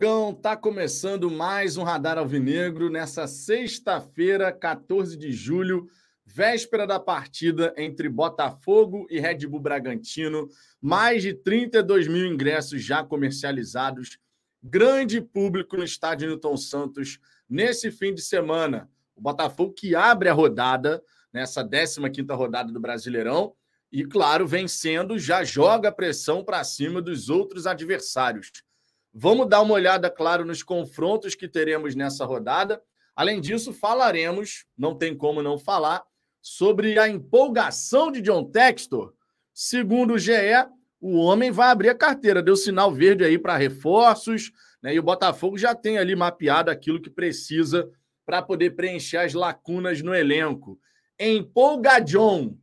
Fogão, tá começando mais um Radar Alvinegro nessa sexta-feira, 14 de julho, véspera da partida entre Botafogo e Red Bull Bragantino. Mais de 32 mil ingressos já comercializados. Grande público no estádio Newton Santos nesse fim de semana. O Botafogo que abre a rodada, nessa 15 rodada do Brasileirão, e, claro, vencendo, já joga pressão para cima dos outros adversários. Vamos dar uma olhada, claro, nos confrontos que teremos nessa rodada. Além disso, falaremos, não tem como não falar, sobre a empolgação de John Textor. Segundo o GE, o homem vai abrir a carteira, deu sinal verde aí para reforços, né? E o Botafogo já tem ali mapeado aquilo que precisa para poder preencher as lacunas no elenco. Empolga John,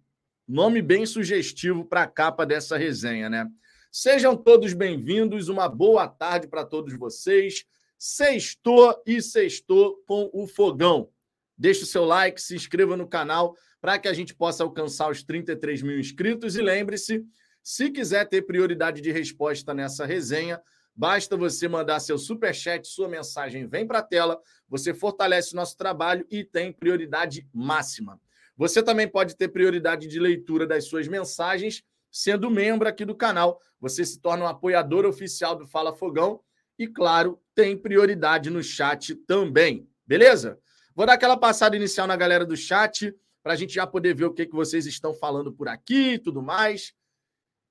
nome bem sugestivo para a capa dessa resenha, né? Sejam todos bem-vindos, uma boa tarde para todos vocês. Sextou e sextou com o fogão. Deixe o seu like, se inscreva no canal para que a gente possa alcançar os 33 mil inscritos. E lembre-se, se quiser ter prioridade de resposta nessa resenha, basta você mandar seu super chat, sua mensagem vem para a tela, você fortalece o nosso trabalho e tem prioridade máxima. Você também pode ter prioridade de leitura das suas mensagens sendo membro aqui do canal. Você se torna um apoiador oficial do Fala Fogão e, claro, tem prioridade no chat também. Beleza? Vou dar aquela passada inicial na galera do chat para a gente já poder ver o que, que vocês estão falando por aqui e tudo mais.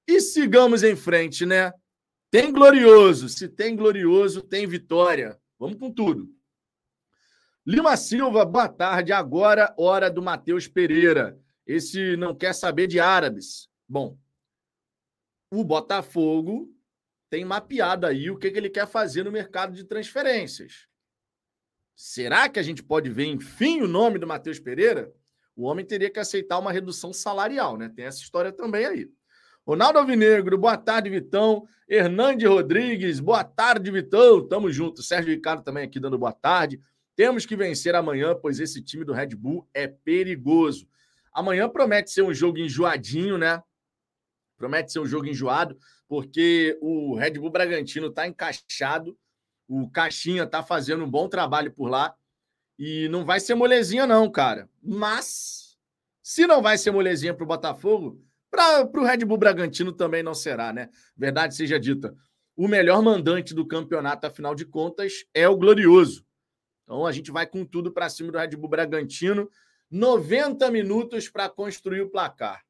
E sigamos em frente, né? Tem glorioso. Se tem glorioso, tem vitória. Vamos com tudo. Lima Silva, boa tarde. Agora, hora do Matheus Pereira. Esse não quer saber de árabes. Bom, o Botafogo tem mapeado aí o que, que ele quer fazer no mercado de transferências. Será que a gente pode ver, enfim, o nome do Matheus Pereira? O homem teria que aceitar uma redução salarial, né? Tem essa história também aí. Ronaldo Alvinegro, boa tarde, Vitão. Hernande Rodrigues, boa tarde, Vitão. Tamo junto. Sérgio Ricardo também aqui dando boa tarde. Temos que vencer amanhã, pois esse time do Red Bull é perigoso. Amanhã promete ser um jogo enjoadinho, né? Promete ser um jogo enjoado, porque o Red Bull Bragantino está encaixado, o Caixinha está fazendo um bom trabalho por lá. E não vai ser molezinha, não, cara. Mas, se não vai ser molezinha para o Botafogo, para o Red Bull Bragantino também não será, né? Verdade seja dita. O melhor mandante do campeonato, afinal de contas, é o Glorioso. Então a gente vai com tudo para cima do Red Bull Bragantino. 90 minutos para construir o placar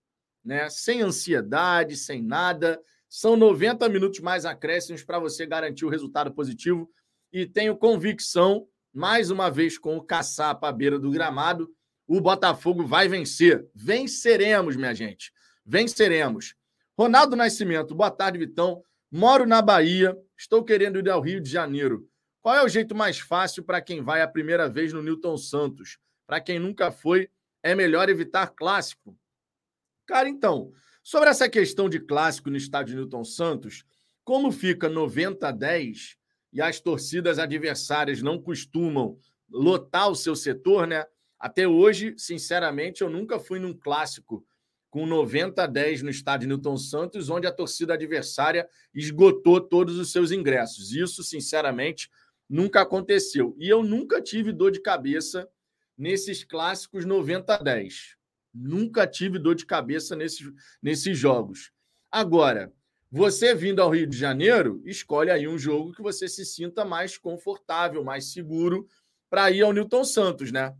né? Sem ansiedade, sem nada. São 90 minutos mais acréscimos para você garantir o resultado positivo. E tenho convicção, mais uma vez com o caçapa à beira do gramado, o Botafogo vai vencer. Venceremos, minha gente. Venceremos. Ronaldo Nascimento, boa tarde, Vitão. Moro na Bahia, estou querendo ir ao Rio de Janeiro. Qual é o jeito mais fácil para quem vai a primeira vez no Newton Santos? Para quem nunca foi, é melhor evitar clássico. Cara, então, sobre essa questão de clássico no estádio Newton Santos, como fica 90 a 10 e as torcidas adversárias não costumam lotar o seu setor, né? Até hoje, sinceramente, eu nunca fui num clássico com 90 a 10 no estádio Newton Santos, onde a torcida adversária esgotou todos os seus ingressos. Isso, sinceramente, nunca aconteceu. E eu nunca tive dor de cabeça nesses clássicos 90 a 10. Nunca tive dor de cabeça nesses, nesses jogos. Agora, você vindo ao Rio de Janeiro, escolhe aí um jogo que você se sinta mais confortável, mais seguro para ir ao Newton Santos, né?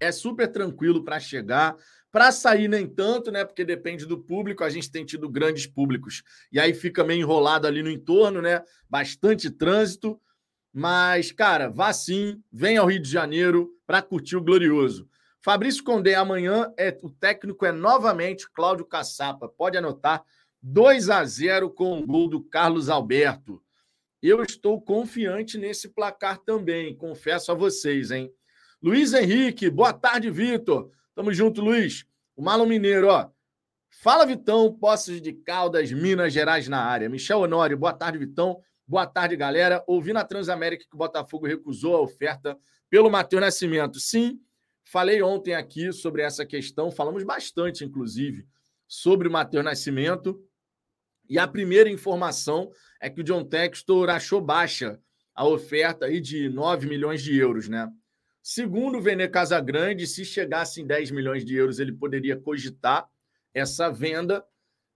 É super tranquilo para chegar, para sair nem tanto, né? Porque depende do público. A gente tem tido grandes públicos e aí fica meio enrolado ali no entorno, né? Bastante trânsito. Mas, cara, vá sim, vem ao Rio de Janeiro para curtir o glorioso. Fabrício Condé, amanhã é, o técnico é novamente Cláudio Caçapa. Pode anotar. 2 a 0 com o gol do Carlos Alberto. Eu estou confiante nesse placar também, confesso a vocês, hein? Luiz Henrique, boa tarde, Vitor. Tamo junto, Luiz. O Malo Mineiro, ó. Fala, Vitão, Poços de Caldas, Minas Gerais na área. Michel Honório, boa tarde, Vitão. Boa tarde, galera. Ouvi na Transamérica que o Botafogo recusou a oferta pelo Matheus Nascimento. Sim, Falei ontem aqui sobre essa questão, falamos bastante, inclusive, sobre o Matheus Nascimento. E a primeira informação é que o John Textor achou baixa a oferta aí de 9 milhões de euros, né? Segundo o Vene Casagrande, se chegasse em 10 milhões de euros, ele poderia cogitar essa venda.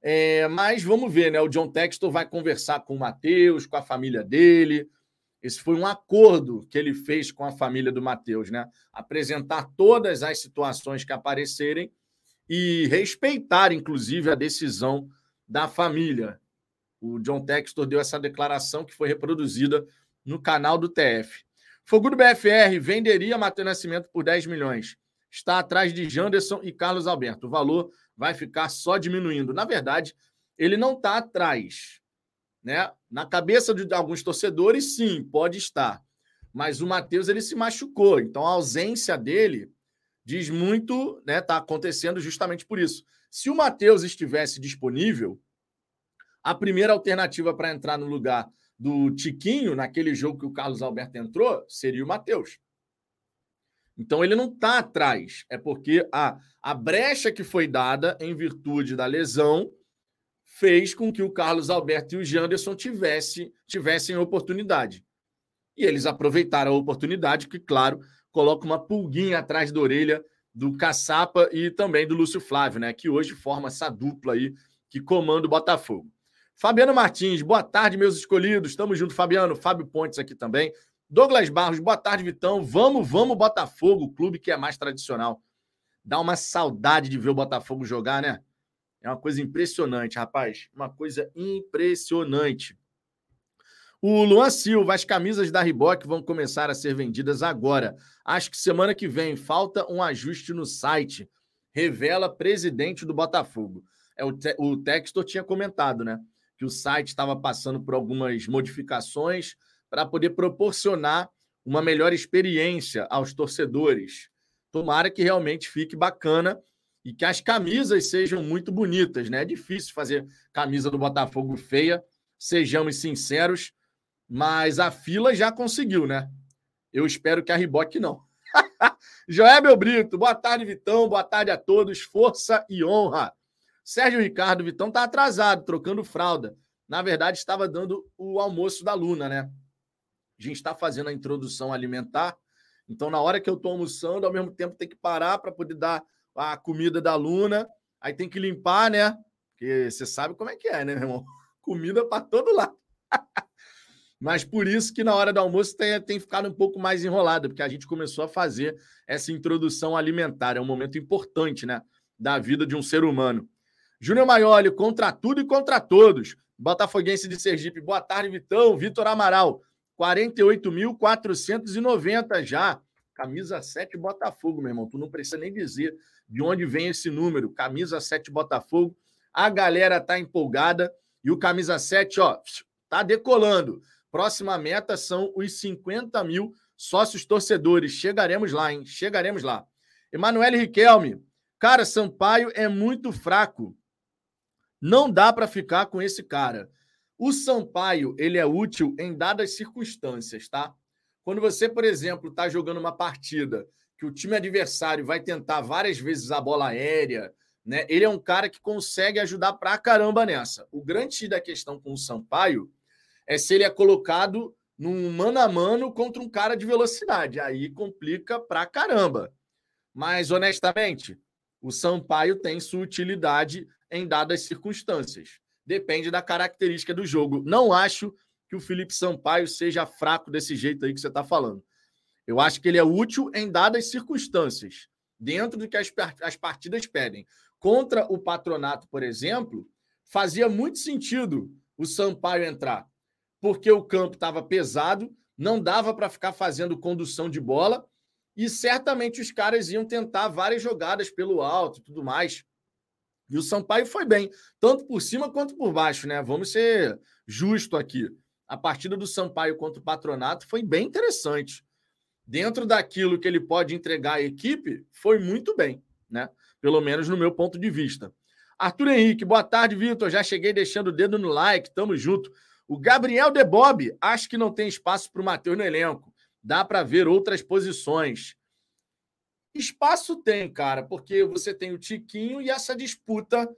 É, mas vamos ver, né? O John Textor vai conversar com o Matheus, com a família dele. Esse foi um acordo que ele fez com a família do Matheus, né? Apresentar todas as situações que aparecerem e respeitar, inclusive, a decisão da família. O John Textor deu essa declaração que foi reproduzida no canal do TF. Fogo do BFR venderia Matheus Nascimento por 10 milhões. Está atrás de Janderson e Carlos Alberto. O valor vai ficar só diminuindo. Na verdade, ele não está atrás. Né? Na cabeça de alguns torcedores, sim, pode estar. Mas o Matheus ele se machucou. Então a ausência dele diz muito, né? Está acontecendo justamente por isso. Se o Matheus estivesse disponível, a primeira alternativa para entrar no lugar do Tiquinho, naquele jogo que o Carlos Alberto entrou, seria o Matheus. Então ele não está atrás, é porque a, a brecha que foi dada em virtude da lesão fez com que o Carlos Alberto e o Janderson tivesse, tivessem oportunidade. E eles aproveitaram a oportunidade, que, claro, coloca uma pulguinha atrás da orelha do Caçapa e também do Lúcio Flávio, né? Que hoje forma essa dupla aí que comanda o Botafogo. Fabiano Martins, boa tarde, meus escolhidos. Estamos junto, Fabiano. Fábio Pontes aqui também. Douglas Barros, boa tarde, Vitão. Vamos, vamos, Botafogo, o clube que é mais tradicional. Dá uma saudade de ver o Botafogo jogar, né? É uma coisa impressionante, rapaz. Uma coisa impressionante. O Luan Silva, as camisas da Reebok vão começar a ser vendidas agora. Acho que semana que vem falta um ajuste no site. Revela presidente do Botafogo. É, o, te, o Textor tinha comentado, né? que o site estava passando por algumas modificações para poder proporcionar uma melhor experiência aos torcedores. Tomara que realmente fique bacana e que as camisas sejam muito bonitas, né? É difícil fazer camisa do Botafogo feia, sejamos sinceros, mas a fila já conseguiu, né? Eu espero que a Riboc não. Joébel Brito, boa tarde, Vitão, boa tarde a todos, força e honra. Sérgio Ricardo Vitão tá atrasado, trocando fralda. Na verdade, estava dando o almoço da Luna, né? A gente está fazendo a introdução alimentar. Então, na hora que eu estou almoçando, ao mesmo tempo tem que parar para poder dar a comida da Luna. Aí tem que limpar, né? Porque você sabe como é que é, né, meu irmão? Comida para todo lado. Mas por isso que na hora do almoço tem, tem ficado um pouco mais enrolado, porque a gente começou a fazer essa introdução alimentar. É um momento importante, né? Da vida de um ser humano. Júnior Maioli, contra tudo e contra todos. Botafoguense de Sergipe, boa tarde, Vitão. Vitor Amaral, 48.490 já. Camisa 7 Botafogo, meu irmão. Tu não precisa nem dizer de onde vem esse número. Camisa 7 Botafogo. A galera tá empolgada. E o camisa 7, ó, tá decolando. Próxima meta são os 50 mil sócios torcedores. Chegaremos lá, hein? Chegaremos lá. Emanuele Riquelme. Cara, Sampaio é muito fraco. Não dá para ficar com esse cara. O Sampaio, ele é útil em dadas circunstâncias, tá? Quando você, por exemplo, está jogando uma partida que o time adversário vai tentar várias vezes a bola aérea, né? Ele é um cara que consegue ajudar pra caramba nessa. O grande da questão com o Sampaio é se ele é colocado num mano a mano contra um cara de velocidade. Aí complica pra caramba. Mas, honestamente, o Sampaio tem sua utilidade em dadas circunstâncias. Depende da característica do jogo. Não acho que o Felipe Sampaio seja fraco desse jeito aí que você está falando. Eu acho que ele é útil em dadas circunstâncias, dentro do que as, as partidas pedem. Contra o patronato, por exemplo, fazia muito sentido o Sampaio entrar, porque o campo estava pesado, não dava para ficar fazendo condução de bola, e certamente os caras iam tentar várias jogadas pelo alto e tudo mais. E o Sampaio foi bem, tanto por cima quanto por baixo, né? Vamos ser justo aqui. A partida do Sampaio contra o Patronato foi bem interessante. Dentro daquilo que ele pode entregar à equipe, foi muito bem, né? Pelo menos no meu ponto de vista. Arthur Henrique, boa tarde, Vitor. Já cheguei deixando o dedo no like, tamo junto. O Gabriel De Bob, acho que não tem espaço para o Matheus no elenco. Dá para ver outras posições. Espaço tem, cara, porque você tem o Tiquinho e essa disputa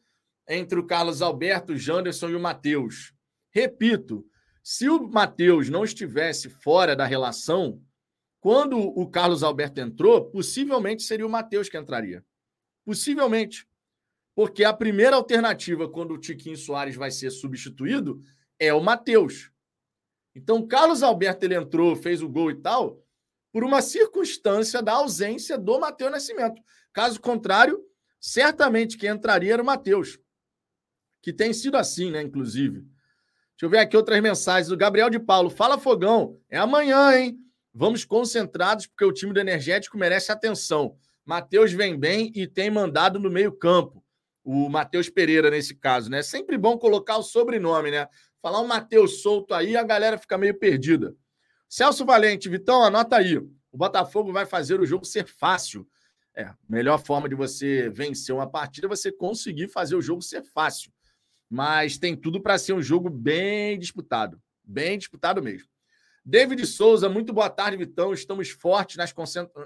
entre o Carlos Alberto, o Janderson e o Matheus. Repito, Se o Matheus não estivesse fora da relação, quando o Carlos Alberto entrou, possivelmente seria o Matheus que entraria. Possivelmente. Porque a primeira alternativa, quando o Tiquinho Soares vai ser substituído, é o Matheus. Então, o Carlos Alberto ele entrou, fez o gol e tal, por uma circunstância da ausência do Matheus Nascimento. Caso contrário, certamente quem entraria era o Matheus. Que tem sido assim, né? Inclusive. Deixa eu ver aqui outras mensagens do Gabriel de Paulo. Fala, Fogão. É amanhã, hein? Vamos concentrados, porque o time do Energético merece atenção. Matheus vem bem e tem mandado no meio-campo. O Matheus Pereira, nesse caso, né? Sempre bom colocar o sobrenome, né? Falar o Matheus solto aí, a galera fica meio perdida. Celso Valente, Vitão, anota aí. O Botafogo vai fazer o jogo ser fácil. É, melhor forma de você vencer uma partida é você conseguir fazer o jogo ser fácil. Mas tem tudo para ser um jogo bem disputado. Bem disputado mesmo. David Souza, muito boa tarde, Vitão. Estamos fortes nas,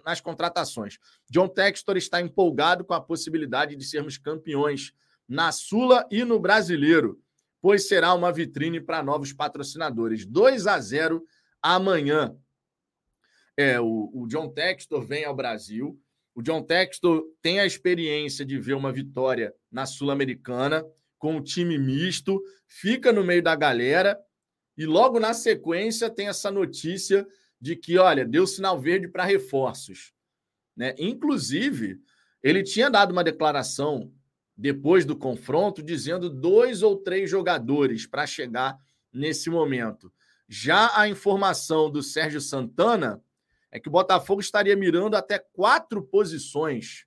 nas contratações. John Textor está empolgado com a possibilidade de sermos campeões na Sula e no Brasileiro, pois será uma vitrine para novos patrocinadores. 2 a 0 amanhã. É, o, o John Textor vem ao Brasil. O John Textor tem a experiência de ver uma vitória na Sul-Americana com o time misto, fica no meio da galera e logo na sequência tem essa notícia de que, olha, deu sinal verde para reforços. Né? Inclusive, ele tinha dado uma declaração depois do confronto dizendo dois ou três jogadores para chegar nesse momento. Já a informação do Sérgio Santana é que o Botafogo estaria mirando até quatro posições,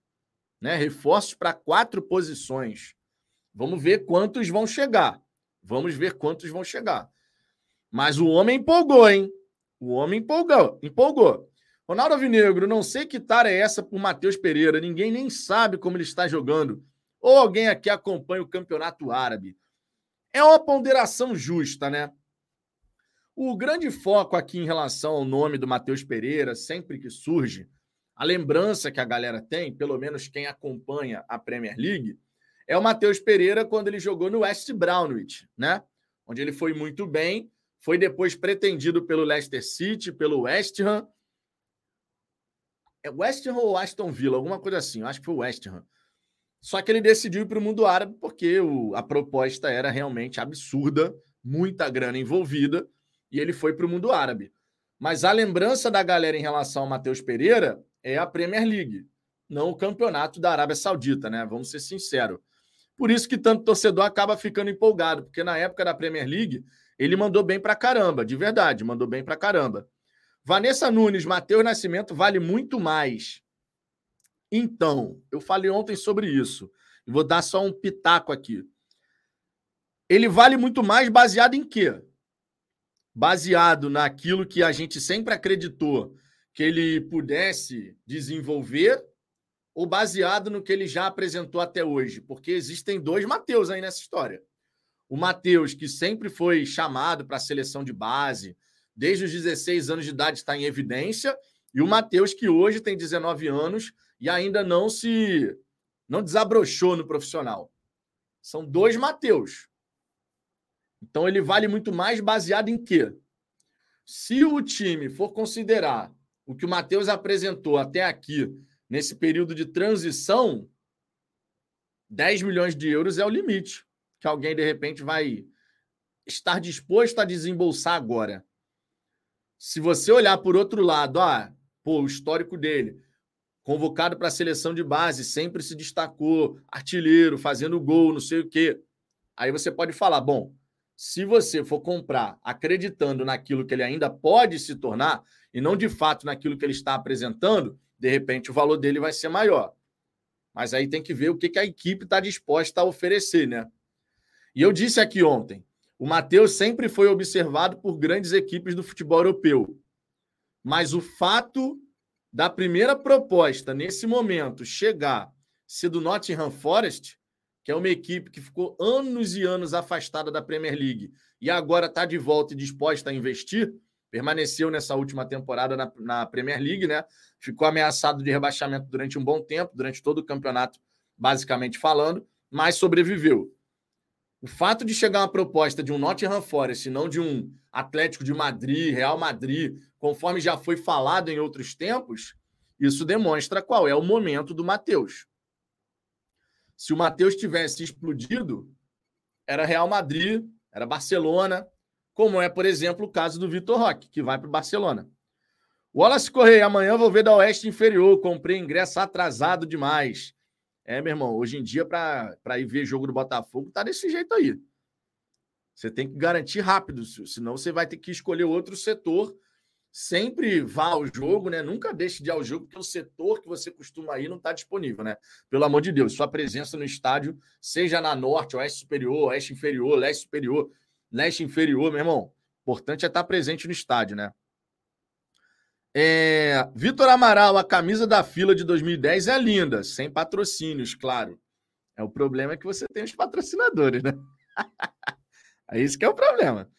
né? Reforços para quatro posições. Vamos ver quantos vão chegar. Vamos ver quantos vão chegar. Mas o homem empolgou, hein? O homem empolgou, empolgou. Ronaldo Avinegro, não sei que tara é essa por Matheus Pereira. Ninguém nem sabe como ele está jogando. Ou alguém aqui acompanha o campeonato árabe. É uma ponderação justa, né? O grande foco aqui em relação ao nome do Matheus Pereira, sempre que surge, a lembrança que a galera tem, pelo menos quem acompanha a Premier League, é o Matheus Pereira quando ele jogou no West Brownwich, né? Onde ele foi muito bem, foi depois pretendido pelo Leicester City, pelo West Ham. É West Ham ou Aston Villa, alguma coisa assim, acho que foi o West Ham. Só que ele decidiu ir para o mundo árabe porque o, a proposta era realmente absurda, muita grana envolvida e ele foi para o mundo árabe. Mas a lembrança da galera em relação ao Matheus Pereira é a Premier League, não o campeonato da Arábia Saudita, né? Vamos ser sinceros. Por isso que tanto torcedor acaba ficando empolgado, porque na época da Premier League ele mandou bem para caramba, de verdade, mandou bem para caramba. Vanessa Nunes, Matheus Nascimento vale muito mais. Então, eu falei ontem sobre isso. E vou dar só um pitaco aqui. Ele vale muito mais baseado em quê? baseado naquilo que a gente sempre acreditou que ele pudesse desenvolver ou baseado no que ele já apresentou até hoje? Porque existem dois Mateus aí nessa história. O Mateus, que sempre foi chamado para a seleção de base, desde os 16 anos de idade está em evidência, e o Mateus, que hoje tem 19 anos e ainda não se não desabrochou no profissional. São dois Mateus. Então ele vale muito mais baseado em quê? Se o time for considerar o que o Matheus apresentou até aqui, nesse período de transição, 10 milhões de euros é o limite que alguém, de repente, vai estar disposto a desembolsar agora. Se você olhar por outro lado, ah, pô, o histórico dele, convocado para a seleção de base, sempre se destacou, artilheiro, fazendo gol, não sei o quê. Aí você pode falar, bom, se você for comprar acreditando naquilo que ele ainda pode se tornar e não de fato naquilo que ele está apresentando, de repente o valor dele vai ser maior. Mas aí tem que ver o que, a equipe está disposta a oferecer, né? E eu disse aqui ontem, o Matheus sempre foi observado por grandes equipes do futebol europeu. Mas o fato da primeira proposta nesse momento chegar ser do Nottingham Forest que é uma equipe que ficou anos e anos afastada da Premier League e agora está de volta e disposta a investir, permaneceu nessa última temporada na, na, Premier League, né? Ficou ameaçado de rebaixamento durante um bom tempo, durante todo o campeonato, basicamente falando, mas sobreviveu. O fato de chegar uma proposta de um Nottingham Forest, não de um Atlético de Madrid, Real Madrid, conforme já foi falado em outros tempos, isso demonstra qual é o momento do Matheus. Se o Matheus tivesse explodido, era Real Madrid, era Barcelona, como é, por exemplo, o caso do Vitor Roque, que vai para o Barcelona. Wallace Correia, amanhã vou ver da Oeste Inferior. Comprei ingresso atrasado demais. É, meu irmão, hoje em dia, para ir ver jogo do Botafogo, tá desse jeito aí. Você tem que garantir rápido, senão você vai ter que escolher outro setor sempre vá ao jogo, né? Nunca deixe de ir ao jogo, porque o setor que você costuma ir não está disponível, né? Pelo amor de Deus, sua presença no estádio, seja na norte, oeste superior, oeste inferior, leste superior, leste inferior, meu irmão. Importante é estar presente no estádio, né? É... Vitor Amaral, a camisa da fila de 2010 é linda, sem patrocínios, claro. É o problema é que você tem os patrocinadores, né? é isso que é o problema.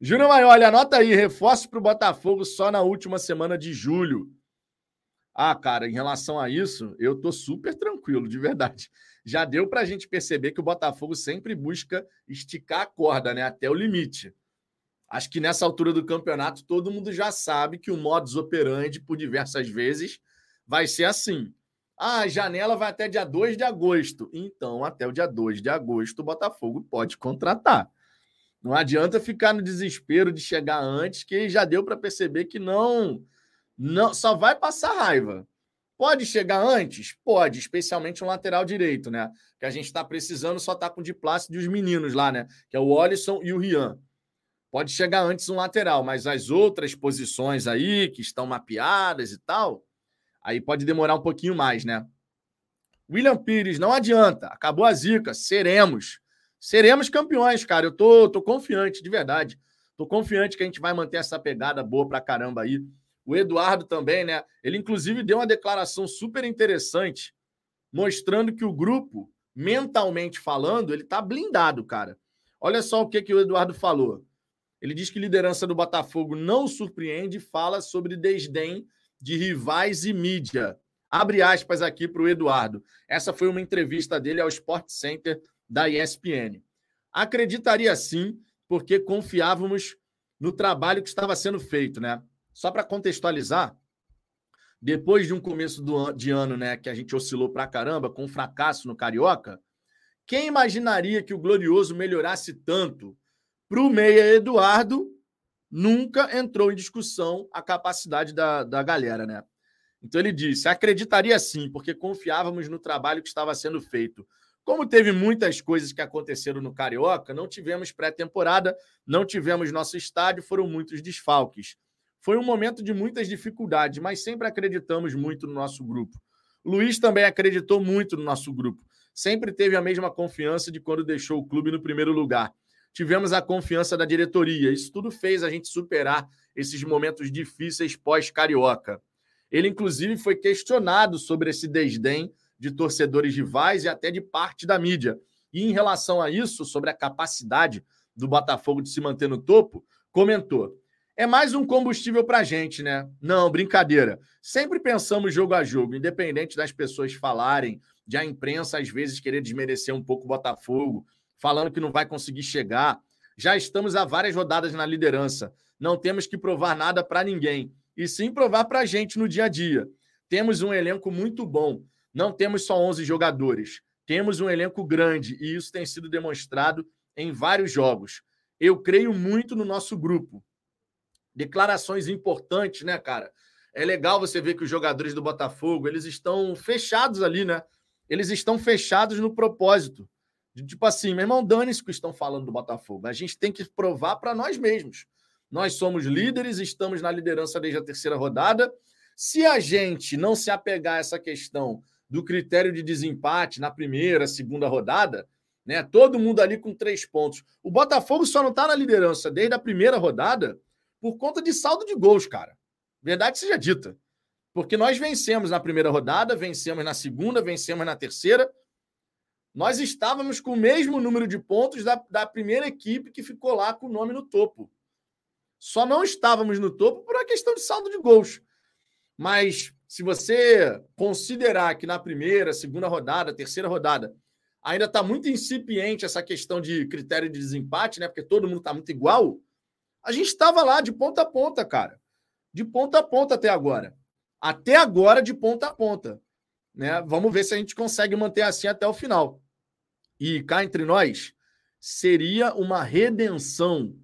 Júnior Maioli, anota aí, reforço para o Botafogo só na última semana de julho. Ah, cara, em relação a isso, eu tô super tranquilo, de verdade. Já deu para a gente perceber que o Botafogo sempre busca esticar a corda, né, até o limite. Acho que nessa altura do campeonato todo mundo já sabe que o modus operandi, por diversas vezes, vai ser assim. Ah, a janela vai até dia 2 de agosto. Então, até o dia 2 de agosto, o Botafogo pode contratar. Não adianta ficar no desespero de chegar antes, que já deu para perceber que não, não só vai passar raiva. Pode chegar antes? Pode, especialmente um lateral direito, né? Que a gente está precisando, só tá com o de Plácido e os meninos lá, né? Que é o Olisson e o Rian. Pode chegar antes um lateral, mas as outras posições aí que estão mapeadas e tal, aí pode demorar um pouquinho mais, né? William Pires, não adianta, acabou a zica, seremos. Seremos campeões, cara. Eu tô, tô confiante, de verdade. Tô confiante que a gente vai manter essa pegada boa pra caramba aí. O Eduardo também, né? Ele, inclusive, deu uma declaração super interessante, mostrando que o grupo, mentalmente falando, ele tá blindado, cara. Olha só o que, que o Eduardo falou. Ele diz que liderança do Botafogo não surpreende e fala sobre desdém de rivais e mídia. Abre aspas aqui para o Eduardo. Essa foi uma entrevista dele ao Sport Center da ESPN. Acreditaria sim, porque confiávamos no trabalho que estava sendo feito, né? Só para contextualizar, depois de um começo do, de ano, né, que a gente oscilou para caramba com um fracasso no Carioca, quem imaginaria que o Glorioso melhorasse tanto? Para o Meia Eduardo, nunca entrou em discussão a capacidade da, da galera, né? Então ele disse: acreditaria sim, porque confiávamos no trabalho que estava sendo feito. Como teve muitas coisas que aconteceram no Carioca, não tivemos pré-temporada, não tivemos nosso estádio, foram muitos desfalques. Foi um momento de muitas dificuldades, mas sempre acreditamos muito no nosso grupo. Luiz também acreditou muito no nosso grupo. Sempre teve a mesma confiança de quando deixou o clube no primeiro lugar. Tivemos a confiança da diretoria. Isso tudo fez a gente superar esses momentos difíceis pós-carioca. Ele, inclusive, foi questionado sobre esse desdém de torcedores rivais e até de parte da mídia. E em relação a isso, sobre a capacidade do Botafogo de se manter no topo, comentou: é mais um combustível para a gente, né? Não, brincadeira. Sempre pensamos jogo a jogo, independente das pessoas falarem, de a imprensa às vezes querer desmerecer um pouco o Botafogo, falando que não vai conseguir chegar. Já estamos há várias rodadas na liderança. Não temos que provar nada para ninguém, e sim provar para a gente no dia a dia. Temos um elenco muito bom. Não temos só 11 jogadores, temos um elenco grande e isso tem sido demonstrado em vários jogos. Eu creio muito no nosso grupo. Declarações importantes, né, cara? É legal você ver que os jogadores do Botafogo, eles estão fechados ali, né? Eles estão fechados no propósito. Tipo assim, meu irmão, dane-se que estão falando do Botafogo. A gente tem que provar para nós mesmos. Nós somos líderes, estamos na liderança desde a terceira rodada. Se a gente não se apegar a essa questão do critério de desempate na primeira, segunda rodada, né? Todo mundo ali com três pontos. O Botafogo só não está na liderança desde a primeira rodada por conta de saldo de gols, cara. Verdade seja dita. Porque nós vencemos na primeira rodada, vencemos na segunda, vencemos na terceira. Nós estávamos com o mesmo número de pontos da, da primeira equipe que ficou lá com o nome no topo. Só não estávamos no topo por uma questão de saldo de gols. Mas se você considerar que na primeira, segunda rodada, terceira rodada, ainda está muito incipiente essa questão de critério de desempate, né? Porque todo mundo está muito igual. A gente estava lá de ponta a ponta, cara. De ponta a ponta até agora. Até agora, de ponta a ponta. Né? Vamos ver se a gente consegue manter assim até o final. E cá entre nós, seria uma redenção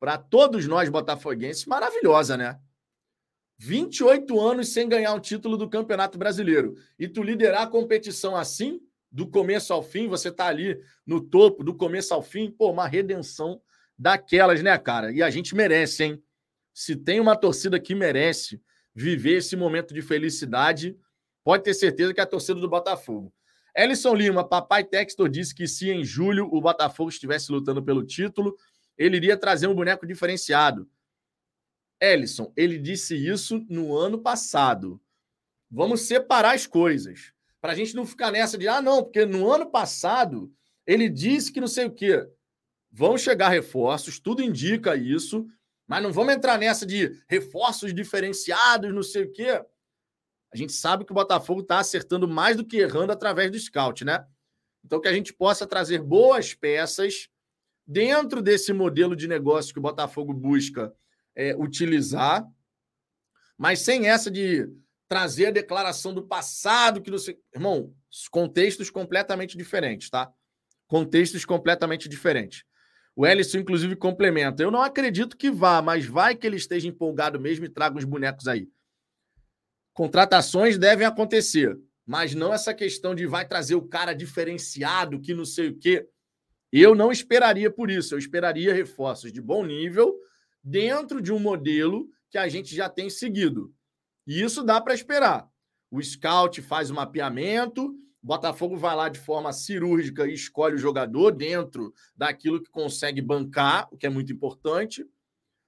para todos nós botafoguenses maravilhosa, né? 28 anos sem ganhar um título do Campeonato Brasileiro. E tu liderar a competição assim, do começo ao fim, você tá ali no topo, do começo ao fim, pô, uma redenção daquelas, né, cara? E a gente merece, hein? Se tem uma torcida que merece viver esse momento de felicidade, pode ter certeza que é a torcida do Botafogo. Ellison Lima, papai Textor disse que se em julho o Botafogo estivesse lutando pelo título, ele iria trazer um boneco diferenciado. Ellison, ele disse isso no ano passado. Vamos separar as coisas. Para a gente não ficar nessa de, ah, não, porque no ano passado ele disse que não sei o quê. Vão chegar reforços, tudo indica isso, mas não vamos entrar nessa de reforços diferenciados, não sei o quê. A gente sabe que o Botafogo está acertando mais do que errando através do scout, né? Então, que a gente possa trazer boas peças dentro desse modelo de negócio que o Botafogo busca é, utilizar, mas sem essa de trazer a declaração do passado que não. Irmão, contextos completamente diferentes, tá? Contextos completamente diferentes. O Ellison, inclusive, complementa. Eu não acredito que vá, mas vai que ele esteja empolgado mesmo e traga os bonecos aí. Contratações devem acontecer, mas não essa questão de vai trazer o cara diferenciado, que não sei o quê. Eu não esperaria por isso. Eu esperaria reforços de bom nível dentro de um modelo que a gente já tem seguido. E isso dá para esperar. O scout faz o mapeamento, Botafogo vai lá de forma cirúrgica e escolhe o jogador dentro daquilo que consegue bancar, o que é muito importante,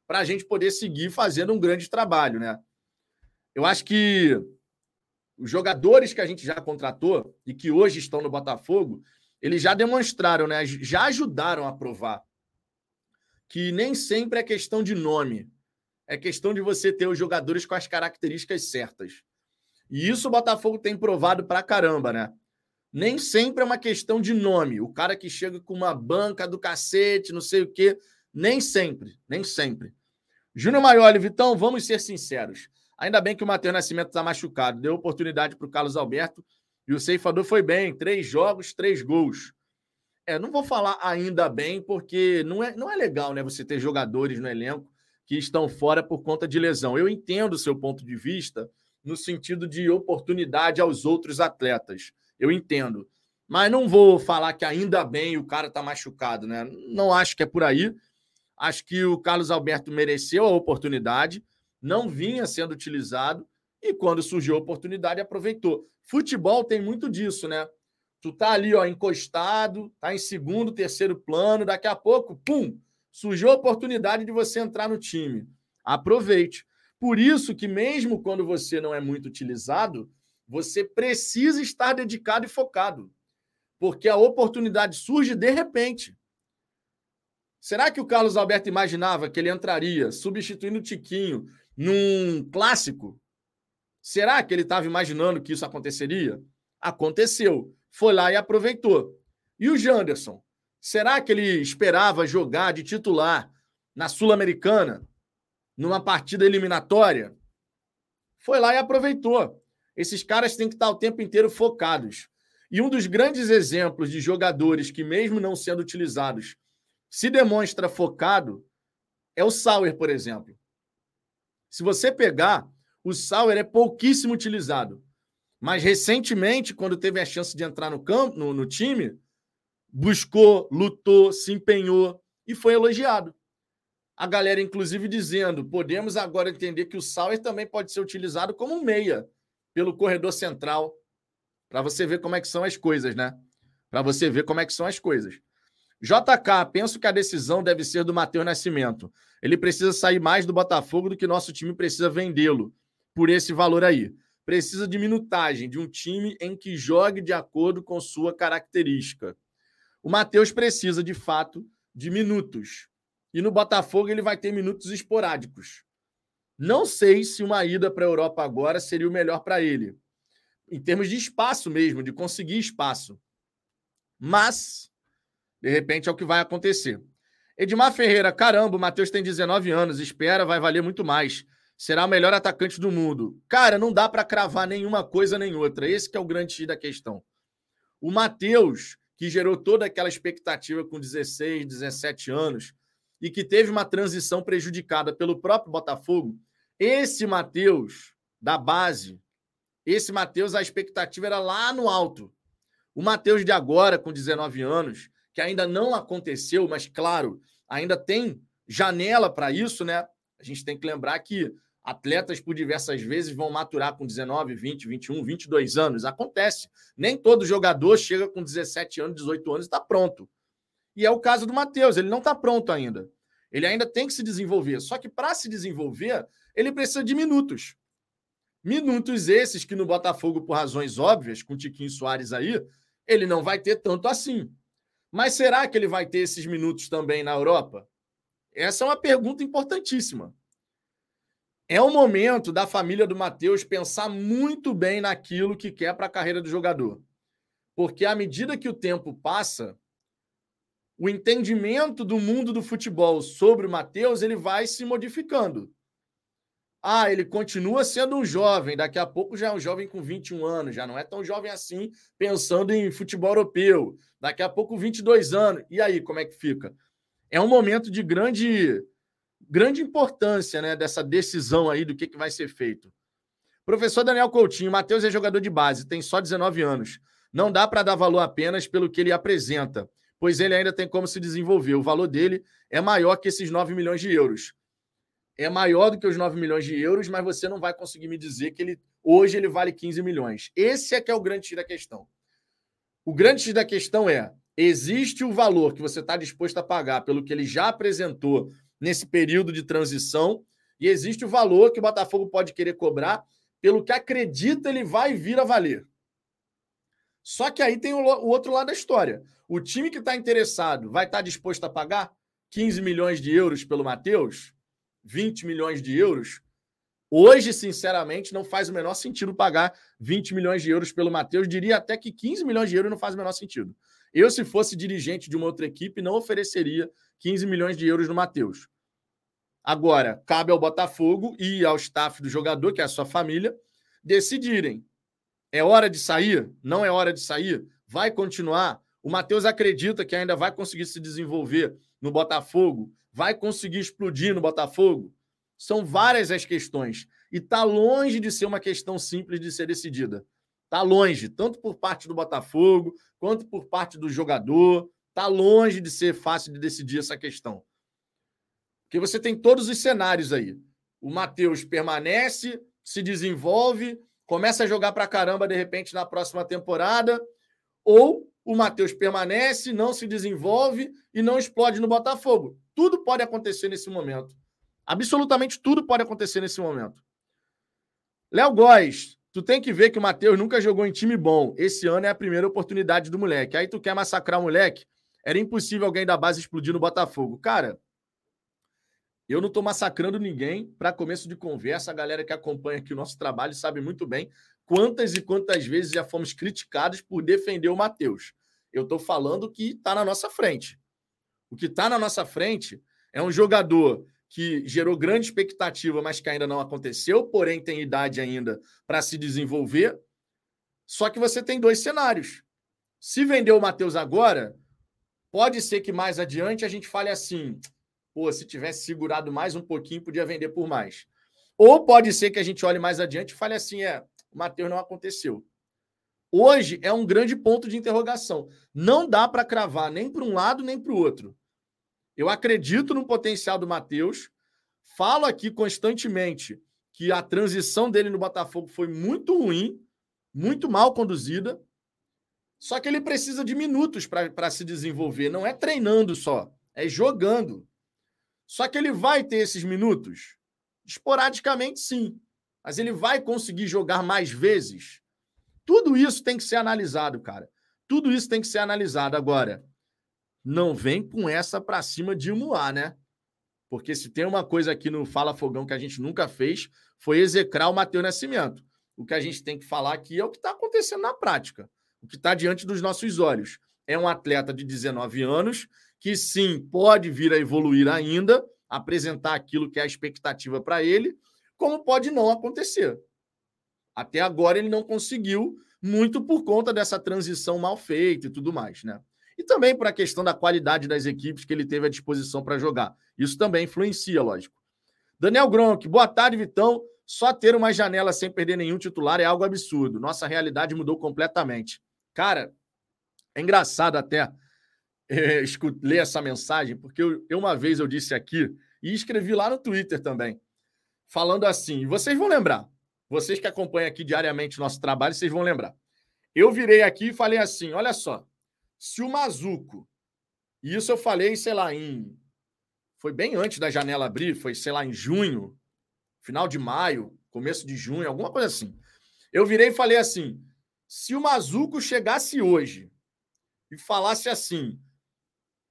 para a gente poder seguir fazendo um grande trabalho, né? Eu acho que os jogadores que a gente já contratou e que hoje estão no Botafogo, eles já demonstraram, né? Já ajudaram a provar que nem sempre é questão de nome. É questão de você ter os jogadores com as características certas. E isso o Botafogo tem provado pra caramba, né? Nem sempre é uma questão de nome. O cara que chega com uma banca do cacete, não sei o quê. Nem sempre, nem sempre. Júnior Maioli, Vitão, vamos ser sinceros. Ainda bem que o Matheus Nascimento está machucado. Deu oportunidade para o Carlos Alberto e o ceifador foi bem. Três jogos, três gols. É, não vou falar ainda bem, porque não é, não é legal né, você ter jogadores no elenco que estão fora por conta de lesão. Eu entendo o seu ponto de vista no sentido de oportunidade aos outros atletas. Eu entendo. Mas não vou falar que ainda bem o cara está machucado, né? Não acho que é por aí. Acho que o Carlos Alberto mereceu a oportunidade, não vinha sendo utilizado e quando surgiu a oportunidade aproveitou. Futebol tem muito disso, né? Tu tá ali, ó, encostado, tá em segundo, terceiro plano, daqui a pouco, pum, surgiu a oportunidade de você entrar no time. Aproveite. Por isso que mesmo quando você não é muito utilizado, você precisa estar dedicado e focado. Porque a oportunidade surge de repente. Será que o Carlos Alberto imaginava que ele entraria substituindo o Tiquinho num clássico? Será que ele estava imaginando que isso aconteceria? Aconteceu foi lá e aproveitou. E o Janderson? Será que ele esperava jogar de titular na Sul-Americana, numa partida eliminatória? Foi lá e aproveitou. Esses caras têm que estar o tempo inteiro focados. E um dos grandes exemplos de jogadores que, mesmo não sendo utilizados, se demonstra focado é o Sauer, por exemplo. Se você pegar, o Sauer é pouquíssimo utilizado. Mas recentemente, quando teve a chance de entrar no campo, no, no time, buscou, lutou, se empenhou e foi elogiado. A galera, inclusive, dizendo: podemos agora entender que o Sauer também pode ser utilizado como um meia pelo corredor central. Para você ver como é que são as coisas, né? Para você ver como é que são as coisas. JK, penso que a decisão deve ser do Matheus Nascimento. Ele precisa sair mais do Botafogo do que nosso time precisa vendê-lo por esse valor aí precisa de minutagem, de um time em que jogue de acordo com sua característica. O Matheus precisa, de fato, de minutos. E no Botafogo ele vai ter minutos esporádicos. Não sei se uma ida para a Europa agora seria o melhor para ele. Em termos de espaço mesmo, de conseguir espaço. Mas, de repente, é o que vai acontecer. Edmar Ferreira, caramba, o Matheus tem 19 anos, espera, vai valer muito mais. Será o melhor atacante do mundo. Cara, não dá para cravar nenhuma coisa nem outra. Esse é o grande X da questão. O Matheus, que gerou toda aquela expectativa com 16, 17 anos, e que teve uma transição prejudicada pelo próprio Botafogo, esse Matheus, da base, esse Matheus, a expectativa era lá no alto. O Matheus de agora, com 19 anos, que ainda não aconteceu, mas claro, ainda tem janela para isso, né? A gente tem que lembrar que atletas por diversas vezes vão maturar com 19, 20, 21, 22 anos. Acontece. Nem todo jogador chega com 17 anos, 18 anos e está pronto. E é o caso do Matheus, ele não está pronto ainda. Ele ainda tem que se desenvolver. Só que para se desenvolver, ele precisa de minutos. Minutos esses que no Botafogo, por razões óbvias, com o Tiquinho Soares aí, ele não vai ter tanto assim. Mas será que ele vai ter esses minutos também na Europa? Essa é uma pergunta importantíssima. É o momento da família do Matheus pensar muito bem naquilo que quer para a carreira do jogador. Porque à medida que o tempo passa, o entendimento do mundo do futebol sobre o Matheus ele vai se modificando. Ah, ele continua sendo um jovem, daqui a pouco já é um jovem com 21 anos, já não é tão jovem assim, pensando em futebol europeu. Daqui a pouco 22 anos. E aí, como é que fica? É um momento de grande grande importância, né, dessa decisão aí do que, que vai ser feito. Professor Daniel Coutinho, Matheus é jogador de base, tem só 19 anos. Não dá para dar valor apenas pelo que ele apresenta, pois ele ainda tem como se desenvolver. O valor dele é maior que esses 9 milhões de euros é maior do que os 9 milhões de euros, mas você não vai conseguir me dizer que ele hoje ele vale 15 milhões. Esse é que é o grande X da questão. O grande X da questão é: existe o valor que você está disposto a pagar pelo que ele já apresentou nesse período de transição, e existe o valor que o Botafogo pode querer cobrar pelo que acredita ele vai vir a valer. Só que aí tem o, outro lado da história. O time que está interessado vai estar tá disposto a pagar 15 milhões de euros pelo Matheus? 20 milhões de euros, hoje, sinceramente, não faz o menor sentido pagar 20 milhões de euros pelo Matheus. Diria até que 15 milhões de euros não faz o menor sentido. Eu, se fosse dirigente de uma outra equipe, não ofereceria 15 milhões de euros no Matheus. Agora, cabe ao Botafogo e ao staff do jogador, que é a sua família, decidirem. É hora de sair? Não é hora de sair? Vai continuar? O Matheus acredita que ainda vai conseguir se desenvolver no Botafogo vai conseguir explodir no Botafogo? São várias as questões. E está longe de ser uma questão simples de ser decidida. Está longe, tanto por parte do Botafogo, quanto por parte do jogador. Está longe de ser fácil de decidir essa questão. Porque você tem todos os cenários aí. O Matheus permanece, se desenvolve, começa a jogar para caramba de repente na próxima temporada, ou o Matheus permanece, não se desenvolve e não explode no Botafogo. Tudo pode acontecer nesse momento. Absolutamente tudo pode acontecer nesse momento. Léo Góes, tu tem que ver que o Matheus nunca jogou em time bom. Esse ano é a primeira oportunidade do moleque. Aí tu quer massacrar o moleque? Era impossível alguém da base explodir no Botafogo. Cara, eu não estou massacrando ninguém. Para começo de conversa, a galera que acompanha aqui o nosso trabalho sabe muito bem quantas e quantas vezes já fomos criticados por defender o Matheus. Eu estou falando que está na nossa frente. O que está na nossa frente é um jogador que gerou grande expectativa, mas que ainda não aconteceu, porém tem idade ainda para se desenvolver. Só que você tem dois cenários. Se vender o Matheus agora, pode ser que mais adiante a gente fale assim: pô, se tivesse segurado mais um pouquinho, podia vender por mais. Ou pode ser que a gente olhe mais adiante e fale assim: é, o Matheus não aconteceu. Hoje é um grande ponto de interrogação. Não dá para cravar nem para um lado nem para o outro. Eu acredito no potencial do Matheus. Falo aqui constantemente que a transição dele no Botafogo foi muito ruim, muito mal conduzida. Só que ele precisa de minutos para se desenvolver. Não é treinando só, é jogando. Só que ele vai ter esses minutos? Esporadicamente, sim. Mas ele vai conseguir jogar mais vezes? Tudo isso tem que ser analisado, cara. Tudo isso tem que ser analisado. Agora, não vem com essa para cima de Muá, né? Porque se tem uma coisa aqui no Fala Fogão que a gente nunca fez, foi execrar o Matheus Nascimento. O que a gente tem que falar aqui é o que está acontecendo na prática, o que está diante dos nossos olhos. é um atleta de 19 anos que sim pode vir a evoluir ainda, apresentar aquilo que é a expectativa para ele, como pode não acontecer. Até agora ele não conseguiu, muito por conta dessa transição mal feita e tudo mais, né? E também por a questão da qualidade das equipes que ele teve à disposição para jogar. Isso também influencia, lógico. Daniel Gronk, boa tarde, Vitão. Só ter uma janela sem perder nenhum titular é algo absurdo. Nossa realidade mudou completamente. Cara, é engraçado até é, ler essa mensagem, porque eu, eu, uma vez eu disse aqui e escrevi lá no Twitter também, falando assim, vocês vão lembrar, vocês que acompanham aqui diariamente nosso trabalho, vocês vão lembrar. Eu virei aqui e falei assim: olha só, se o Mazuco, e isso eu falei, sei lá, em. Foi bem antes da janela abrir, foi, sei lá, em junho, final de maio, começo de junho, alguma coisa assim. Eu virei e falei assim: se o Mazuco chegasse hoje e falasse assim: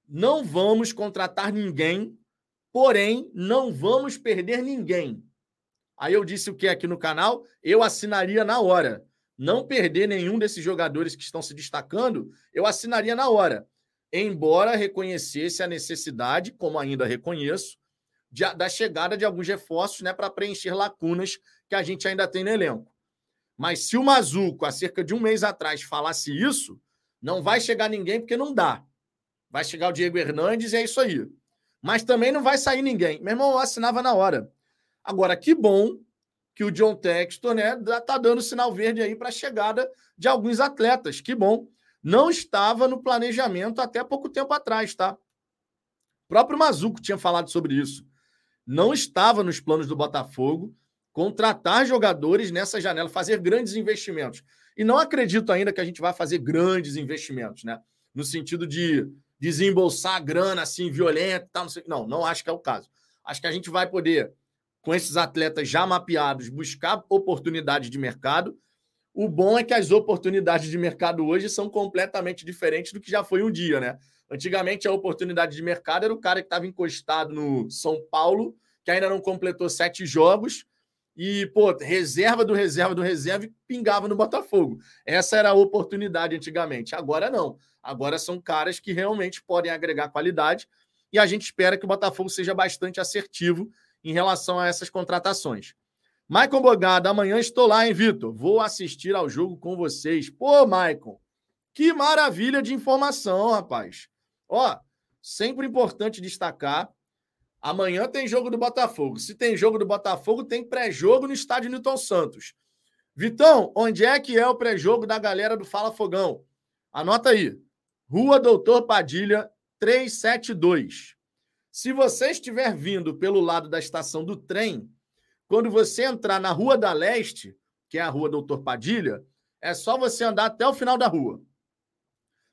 não vamos contratar ninguém, porém não vamos perder ninguém. Aí eu disse o que aqui no canal? Eu assinaria na hora. Não perder nenhum desses jogadores que estão se destacando, eu assinaria na hora. Embora reconhecesse a necessidade, como ainda reconheço, de, da chegada de alguns reforços né, para preencher lacunas que a gente ainda tem no elenco. Mas se o Mazuco, há cerca de um mês atrás, falasse isso, não vai chegar ninguém porque não dá. Vai chegar o Diego Hernandes e é isso aí. Mas também não vai sair ninguém. Meu irmão, eu assinava na hora. Agora, que bom que o John Textor né, tá dando sinal verde aí para a chegada de alguns atletas. Que bom. Não estava no planejamento até pouco tempo atrás, tá? O próprio Mazuco tinha falado sobre isso. Não estava nos planos do Botafogo contratar jogadores nessa janela, fazer grandes investimentos. E não acredito ainda que a gente vai fazer grandes investimentos, né? No sentido de desembolsar grana assim violenta, tal, não, sei, não, não acho que é o caso. Acho que a gente vai poder com esses atletas já mapeados, buscar oportunidades de mercado. O bom é que as oportunidades de mercado hoje são completamente diferentes do que já foi um dia, né? Antigamente, a oportunidade de mercado era o cara que estava encostado no São Paulo, que ainda não completou sete jogos, e, pô, reserva do reserva do reserva e pingava no Botafogo. Essa era a oportunidade antigamente. Agora não. Agora são caras que realmente podem agregar qualidade e a gente espera que o Botafogo seja bastante assertivo em relação a essas contratações. Maicon Bogada, amanhã estou lá, hein, Vitor? Vou assistir ao jogo com vocês. Pô, Maicon, que maravilha de informação, rapaz. Ó, sempre importante destacar. Amanhã tem jogo do Botafogo. Se tem jogo do Botafogo, tem pré-jogo no estádio Newton Santos. Vitão, onde é que é o pré-jogo da galera do Fala Fogão? Anota aí. Rua Doutor Padilha, 372. Se você estiver vindo pelo lado da estação do trem, quando você entrar na Rua da Leste, que é a Rua Doutor Padilha, é só você andar até o final da rua.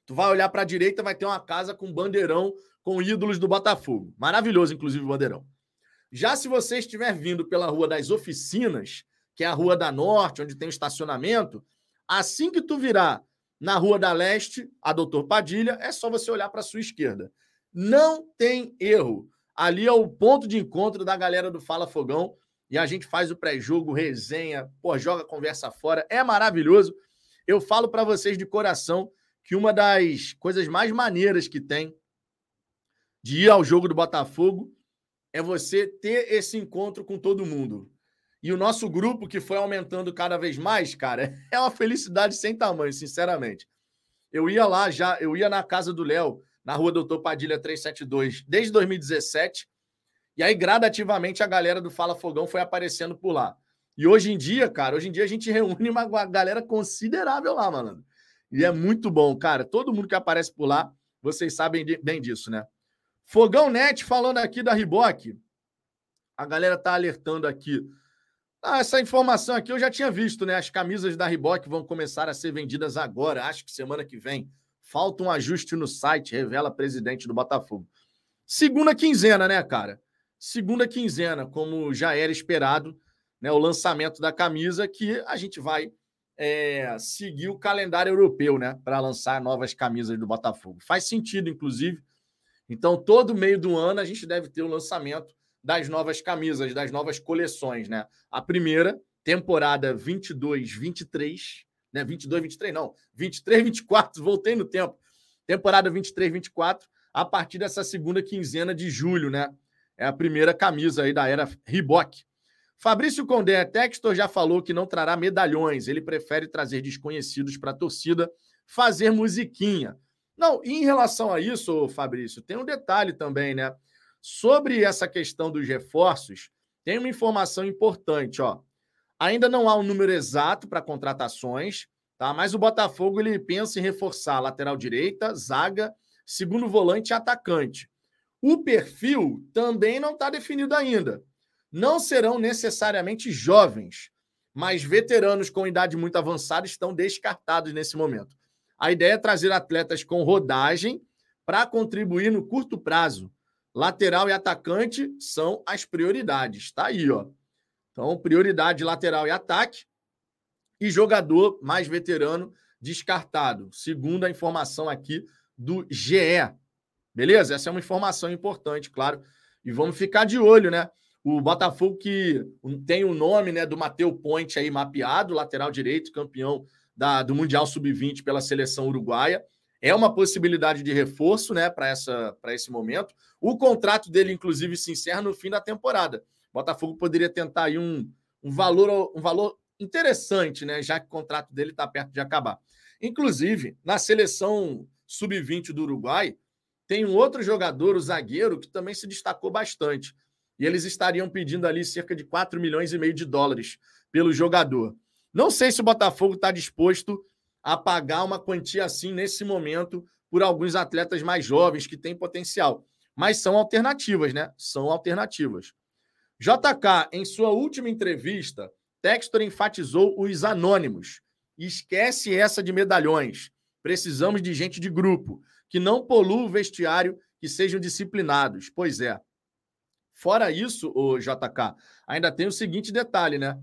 Tu vai olhar para a direita, vai ter uma casa com bandeirão com ídolos do Botafogo. Maravilhoso, inclusive, o bandeirão. Já se você estiver vindo pela Rua das Oficinas, que é a Rua da Norte, onde tem o estacionamento, assim que tu virar na Rua da Leste, a Doutor Padilha, é só você olhar para a sua esquerda. Não tem erro. Ali é o ponto de encontro da galera do Fala Fogão. E a gente faz o pré-jogo, resenha, pô, joga conversa fora. É maravilhoso. Eu falo para vocês de coração que uma das coisas mais maneiras que tem de ir ao jogo do Botafogo é você ter esse encontro com todo mundo. E o nosso grupo, que foi aumentando cada vez mais, cara, é uma felicidade sem tamanho, sinceramente. Eu ia lá já, eu ia na casa do Léo na rua Doutor Padilha 372 desde 2017. E aí, gradativamente, a galera do Fala Fogão foi aparecendo por lá. E hoje em dia, cara, hoje em dia a gente reúne uma galera considerável lá, mano. E é muito bom, cara. Todo mundo que aparece por lá, vocês sabem bem disso, né? Fogão Net falando aqui da Riboc. A galera tá alertando aqui. Ah, essa informação aqui eu já tinha visto, né? As camisas da Riboc vão começar a ser vendidas agora, acho que semana que vem. Falta um ajuste no site, revela presidente do Botafogo. Segunda quinzena, né, cara? Segunda quinzena, como já era esperado, né, o lançamento da camisa, que a gente vai é, seguir o calendário europeu, né, para lançar novas camisas do Botafogo. Faz sentido, inclusive. Então, todo meio do ano a gente deve ter o lançamento das novas camisas, das novas coleções, né? A primeira, temporada 22-23, né? 22, 23, não, 23, 24, voltei no tempo. Temporada 23-24, a partir dessa segunda quinzena de julho, né? É a primeira camisa aí da era Reebok. Fabrício Condé, Textor já falou que não trará medalhões, ele prefere trazer desconhecidos para a torcida fazer musiquinha. Não, em relação a isso, Fabrício, tem um detalhe também, né? Sobre essa questão dos reforços, tem uma informação importante, ó. Ainda não há um número exato para contratações, tá? Mas o Botafogo ele pensa em reforçar lateral direita, zaga, segundo volante e atacante. O perfil também não está definido ainda. Não serão necessariamente jovens, mas veteranos com idade muito avançada estão descartados nesse momento. A ideia é trazer atletas com rodagem para contribuir no curto prazo. Lateral e atacante são as prioridades. Está aí, ó. Então, prioridade lateral e ataque. E jogador mais veterano descartado, segundo a informação aqui do GE. Beleza? Essa é uma informação importante, claro. E vamos ficar de olho, né? O Botafogo que tem o nome né, do Mateu Ponte aí mapeado, lateral direito, campeão da, do Mundial Sub-20 pela seleção uruguaia. É uma possibilidade de reforço né, para esse momento. O contrato dele, inclusive, se encerra no fim da temporada. Botafogo poderia tentar aí um, um, valor, um valor interessante, né? Já que o contrato dele está perto de acabar. Inclusive, na seleção sub-20 do Uruguai, tem um outro jogador, o zagueiro, que também se destacou bastante. E eles estariam pedindo ali cerca de 4 milhões e meio de dólares pelo jogador. Não sei se o Botafogo está disposto a pagar uma quantia assim nesse momento por alguns atletas mais jovens que têm potencial. Mas são alternativas, né? São alternativas. JK, em sua última entrevista, Textor enfatizou os anônimos. Esquece essa de medalhões. Precisamos de gente de grupo que não polua o vestiário, que sejam disciplinados. Pois é. Fora isso, o JK, ainda tem o seguinte detalhe, né?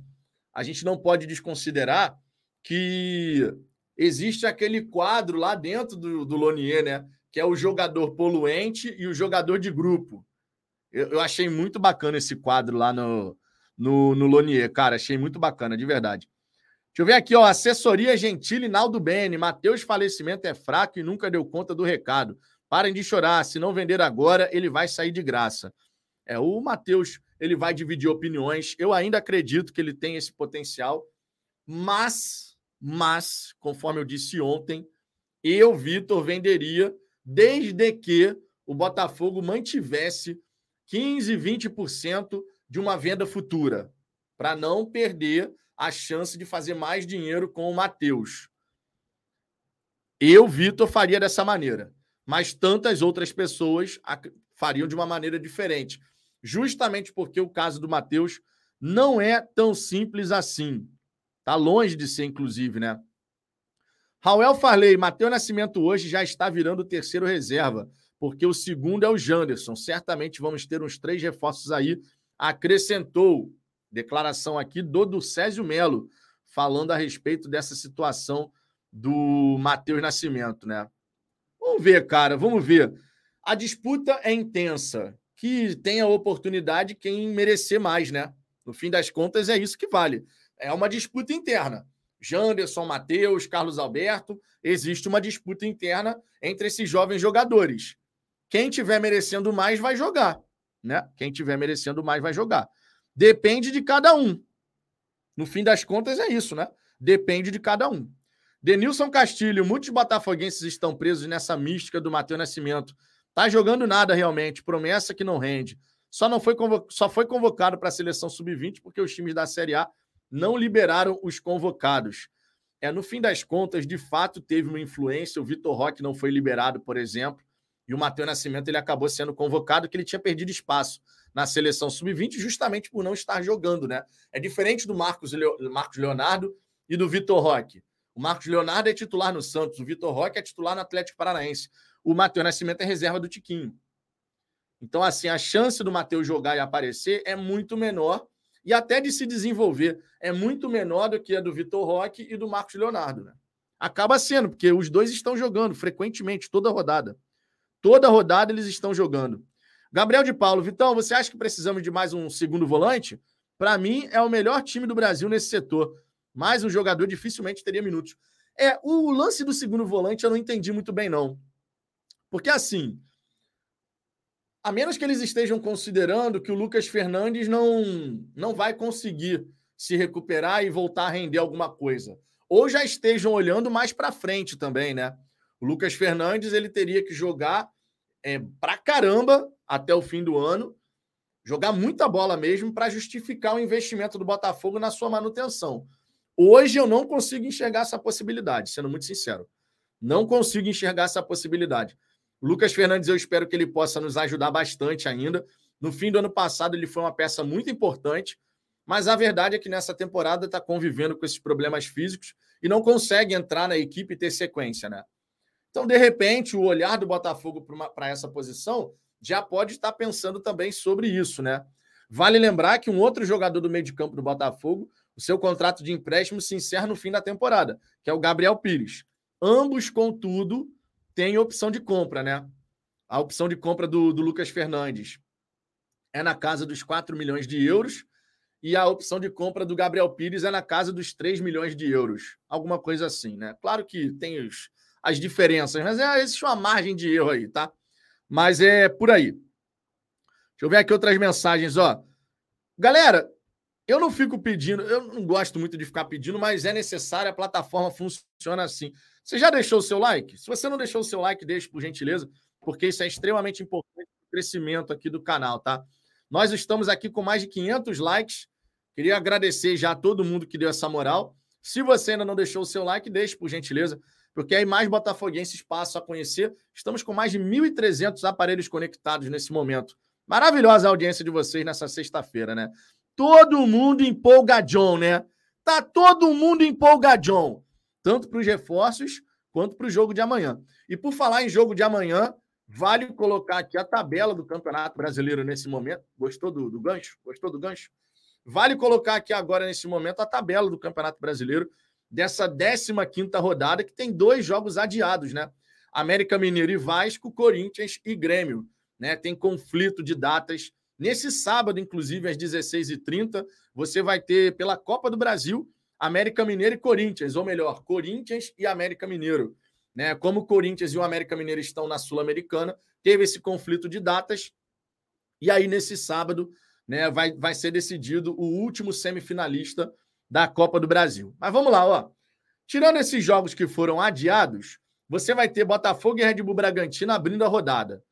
A gente não pode desconsiderar que existe aquele quadro lá dentro do, do Lonier, né? Que é o jogador poluente e o jogador de grupo. Eu, eu achei muito bacana esse quadro lá no, no, no Lonier, cara. Achei muito bacana, de verdade. Deixa eu ver aqui, ó. Assessoria Gentile Naldo Bene. Matheus falecimento é fraco e nunca deu conta do recado. Parem de chorar. Se não vender agora, ele vai sair de graça. É, o Matheus, ele vai dividir opiniões. Eu ainda acredito que ele tem esse potencial, mas, mas, conforme eu disse ontem, eu, Vitor, venderia desde que o Botafogo mantivesse 15, 20% de uma venda futura, para não perder a chance de fazer mais dinheiro com o Matheus. Eu, Vitor, faria dessa maneira, mas tantas outras pessoas fariam de uma maneira diferente, justamente porque o caso do Matheus não é tão simples assim. Tá longe de ser, inclusive, né? Raul Farley, Matheus Nascimento hoje já está virando o terceiro reserva, porque o segundo é o Janderson. Certamente vamos ter uns três reforços aí. Acrescentou Declaração aqui do, do Césio Melo, falando a respeito dessa situação do Matheus Nascimento, né? Vamos ver, cara, vamos ver. A disputa é intensa. Que tenha oportunidade quem merecer mais, né? No fim das contas, é isso que vale. É uma disputa interna. Janderson, Matheus, Carlos Alberto, existe uma disputa interna entre esses jovens jogadores. Quem tiver merecendo mais vai jogar, né? Quem tiver merecendo mais vai jogar. Depende de cada um. No fim das contas, é isso, né? Depende de cada um. Denilson Castilho, muitos botafoguenses estão presos nessa mística do Matheus Nascimento. Tá jogando nada realmente, promessa que não rende. Só não foi só foi convocado para a seleção sub-20 porque os times da Série A não liberaram os convocados. É, no fim das contas, de fato teve uma influência. O Vitor Roque não foi liberado, por exemplo, e o Matheus Nascimento ele acabou sendo convocado que ele tinha perdido espaço na seleção sub-20 justamente por não estar jogando, né? É diferente do Marcos, Leo, Marcos Leonardo e do Vitor Roque. O Marcos Leonardo é titular no Santos, o Vitor Roque é titular no Atlético Paranaense. O Matheus Nascimento é reserva do Tiquinho. Então, assim, a chance do Matheus jogar e aparecer é muito menor e até de se desenvolver é muito menor do que a do Vitor Roque e do Marcos Leonardo, né? Acaba sendo, porque os dois estão jogando frequentemente, toda rodada. Toda rodada eles estão jogando. Gabriel de Paulo, Vitão, você acha que precisamos de mais um segundo volante? Para mim, é o melhor time do Brasil nesse setor. Mais um jogador dificilmente teria minutos. É, o lance do segundo volante eu não entendi muito bem, não. Porque assim, a menos que eles estejam considerando que o Lucas Fernandes não, não vai conseguir se recuperar e voltar a render alguma coisa. Ou já estejam olhando mais para frente também, né? O Lucas Fernandes ele teria que jogar é, pra caramba até o fim do ano, jogar muita bola mesmo para justificar o investimento do Botafogo na sua manutenção. Hoje eu não consigo enxergar essa possibilidade, sendo muito sincero. Não consigo enxergar essa possibilidade. Lucas Fernandes, eu espero que ele possa nos ajudar bastante ainda. No fim do ano passado, ele foi uma peça muito importante, mas a verdade é que nessa temporada está convivendo com esses problemas físicos e não consegue entrar na equipe e ter sequência, né? Então, de repente, o olhar do Botafogo para essa posição já pode estar pensando também sobre isso, né? Vale lembrar que um outro jogador do meio de campo do Botafogo, o seu contrato de empréstimo se encerra no fim da temporada, que é o Gabriel Pires. Ambos, contudo, tem opção de compra, né? A opção de compra do, do Lucas Fernandes é na casa dos 4 milhões de euros e a opção de compra do Gabriel Pires é na casa dos 3 milhões de euros. Alguma coisa assim, né? Claro que tem os, as diferenças, mas é, existe uma margem de erro aí, tá? Mas é por aí. Deixa eu ver aqui outras mensagens, ó. Galera, eu não fico pedindo, eu não gosto muito de ficar pedindo, mas é necessário, a plataforma funciona assim. Você já deixou o seu like? Se você não deixou o seu like, deixe por gentileza, porque isso é extremamente importante para o crescimento aqui do canal, tá? Nós estamos aqui com mais de 500 likes. Queria agradecer já a todo mundo que deu essa moral. Se você ainda não deixou o seu like, deixe por gentileza, porque aí mais botafoguenses passam a conhecer. Estamos com mais de 1.300 aparelhos conectados nesse momento. Maravilhosa a audiência de vocês nessa sexta-feira, né? Todo mundo empolgadão, né? Tá todo mundo empolgadão tanto para os reforços quanto para o jogo de amanhã. E por falar em jogo de amanhã, vale colocar aqui a tabela do Campeonato Brasileiro nesse momento. Gostou do, do gancho? Gostou do gancho? Vale colocar aqui agora, nesse momento, a tabela do Campeonato Brasileiro dessa 15 rodada, que tem dois jogos adiados, né? América Mineiro e Vasco, Corinthians e Grêmio. Né? Tem conflito de datas. Nesse sábado, inclusive, às 16h30, você vai ter, pela Copa do Brasil, América Mineiro e Corinthians, ou melhor, Corinthians e América Mineiro. Né? Como o Corinthians e o América Mineiro estão na Sul-Americana, teve esse conflito de datas. E aí, nesse sábado, né, vai, vai ser decidido o último semifinalista da Copa do Brasil. Mas vamos lá, ó. Tirando esses jogos que foram adiados, você vai ter Botafogo e Red Bull Bragantino abrindo a rodada.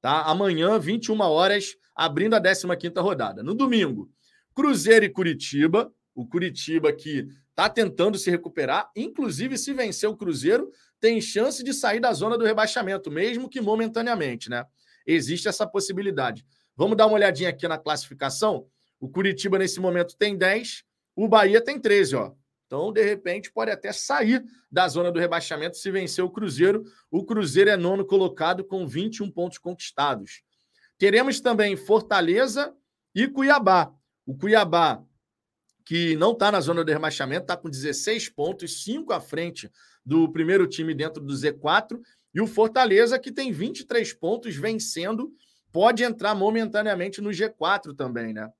Tá? Amanhã, 21 horas, abrindo a 15 rodada. No domingo, Cruzeiro e Curitiba. O Curitiba que está tentando se recuperar. Inclusive, se vencer o Cruzeiro, tem chance de sair da zona do rebaixamento, mesmo que momentaneamente, né? Existe essa possibilidade. Vamos dar uma olhadinha aqui na classificação. O Curitiba, nesse momento, tem 10, o Bahia tem 13, ó. Então, de repente, pode até sair da zona do rebaixamento se vencer o Cruzeiro. O Cruzeiro é nono colocado com 21 pontos conquistados. Teremos também Fortaleza e Cuiabá. O Cuiabá que não está na zona de rebaixamento, está com 16 pontos, 5 à frente do primeiro time dentro do Z4, e o Fortaleza, que tem 23 pontos, vencendo, pode entrar momentaneamente no G4 também, né?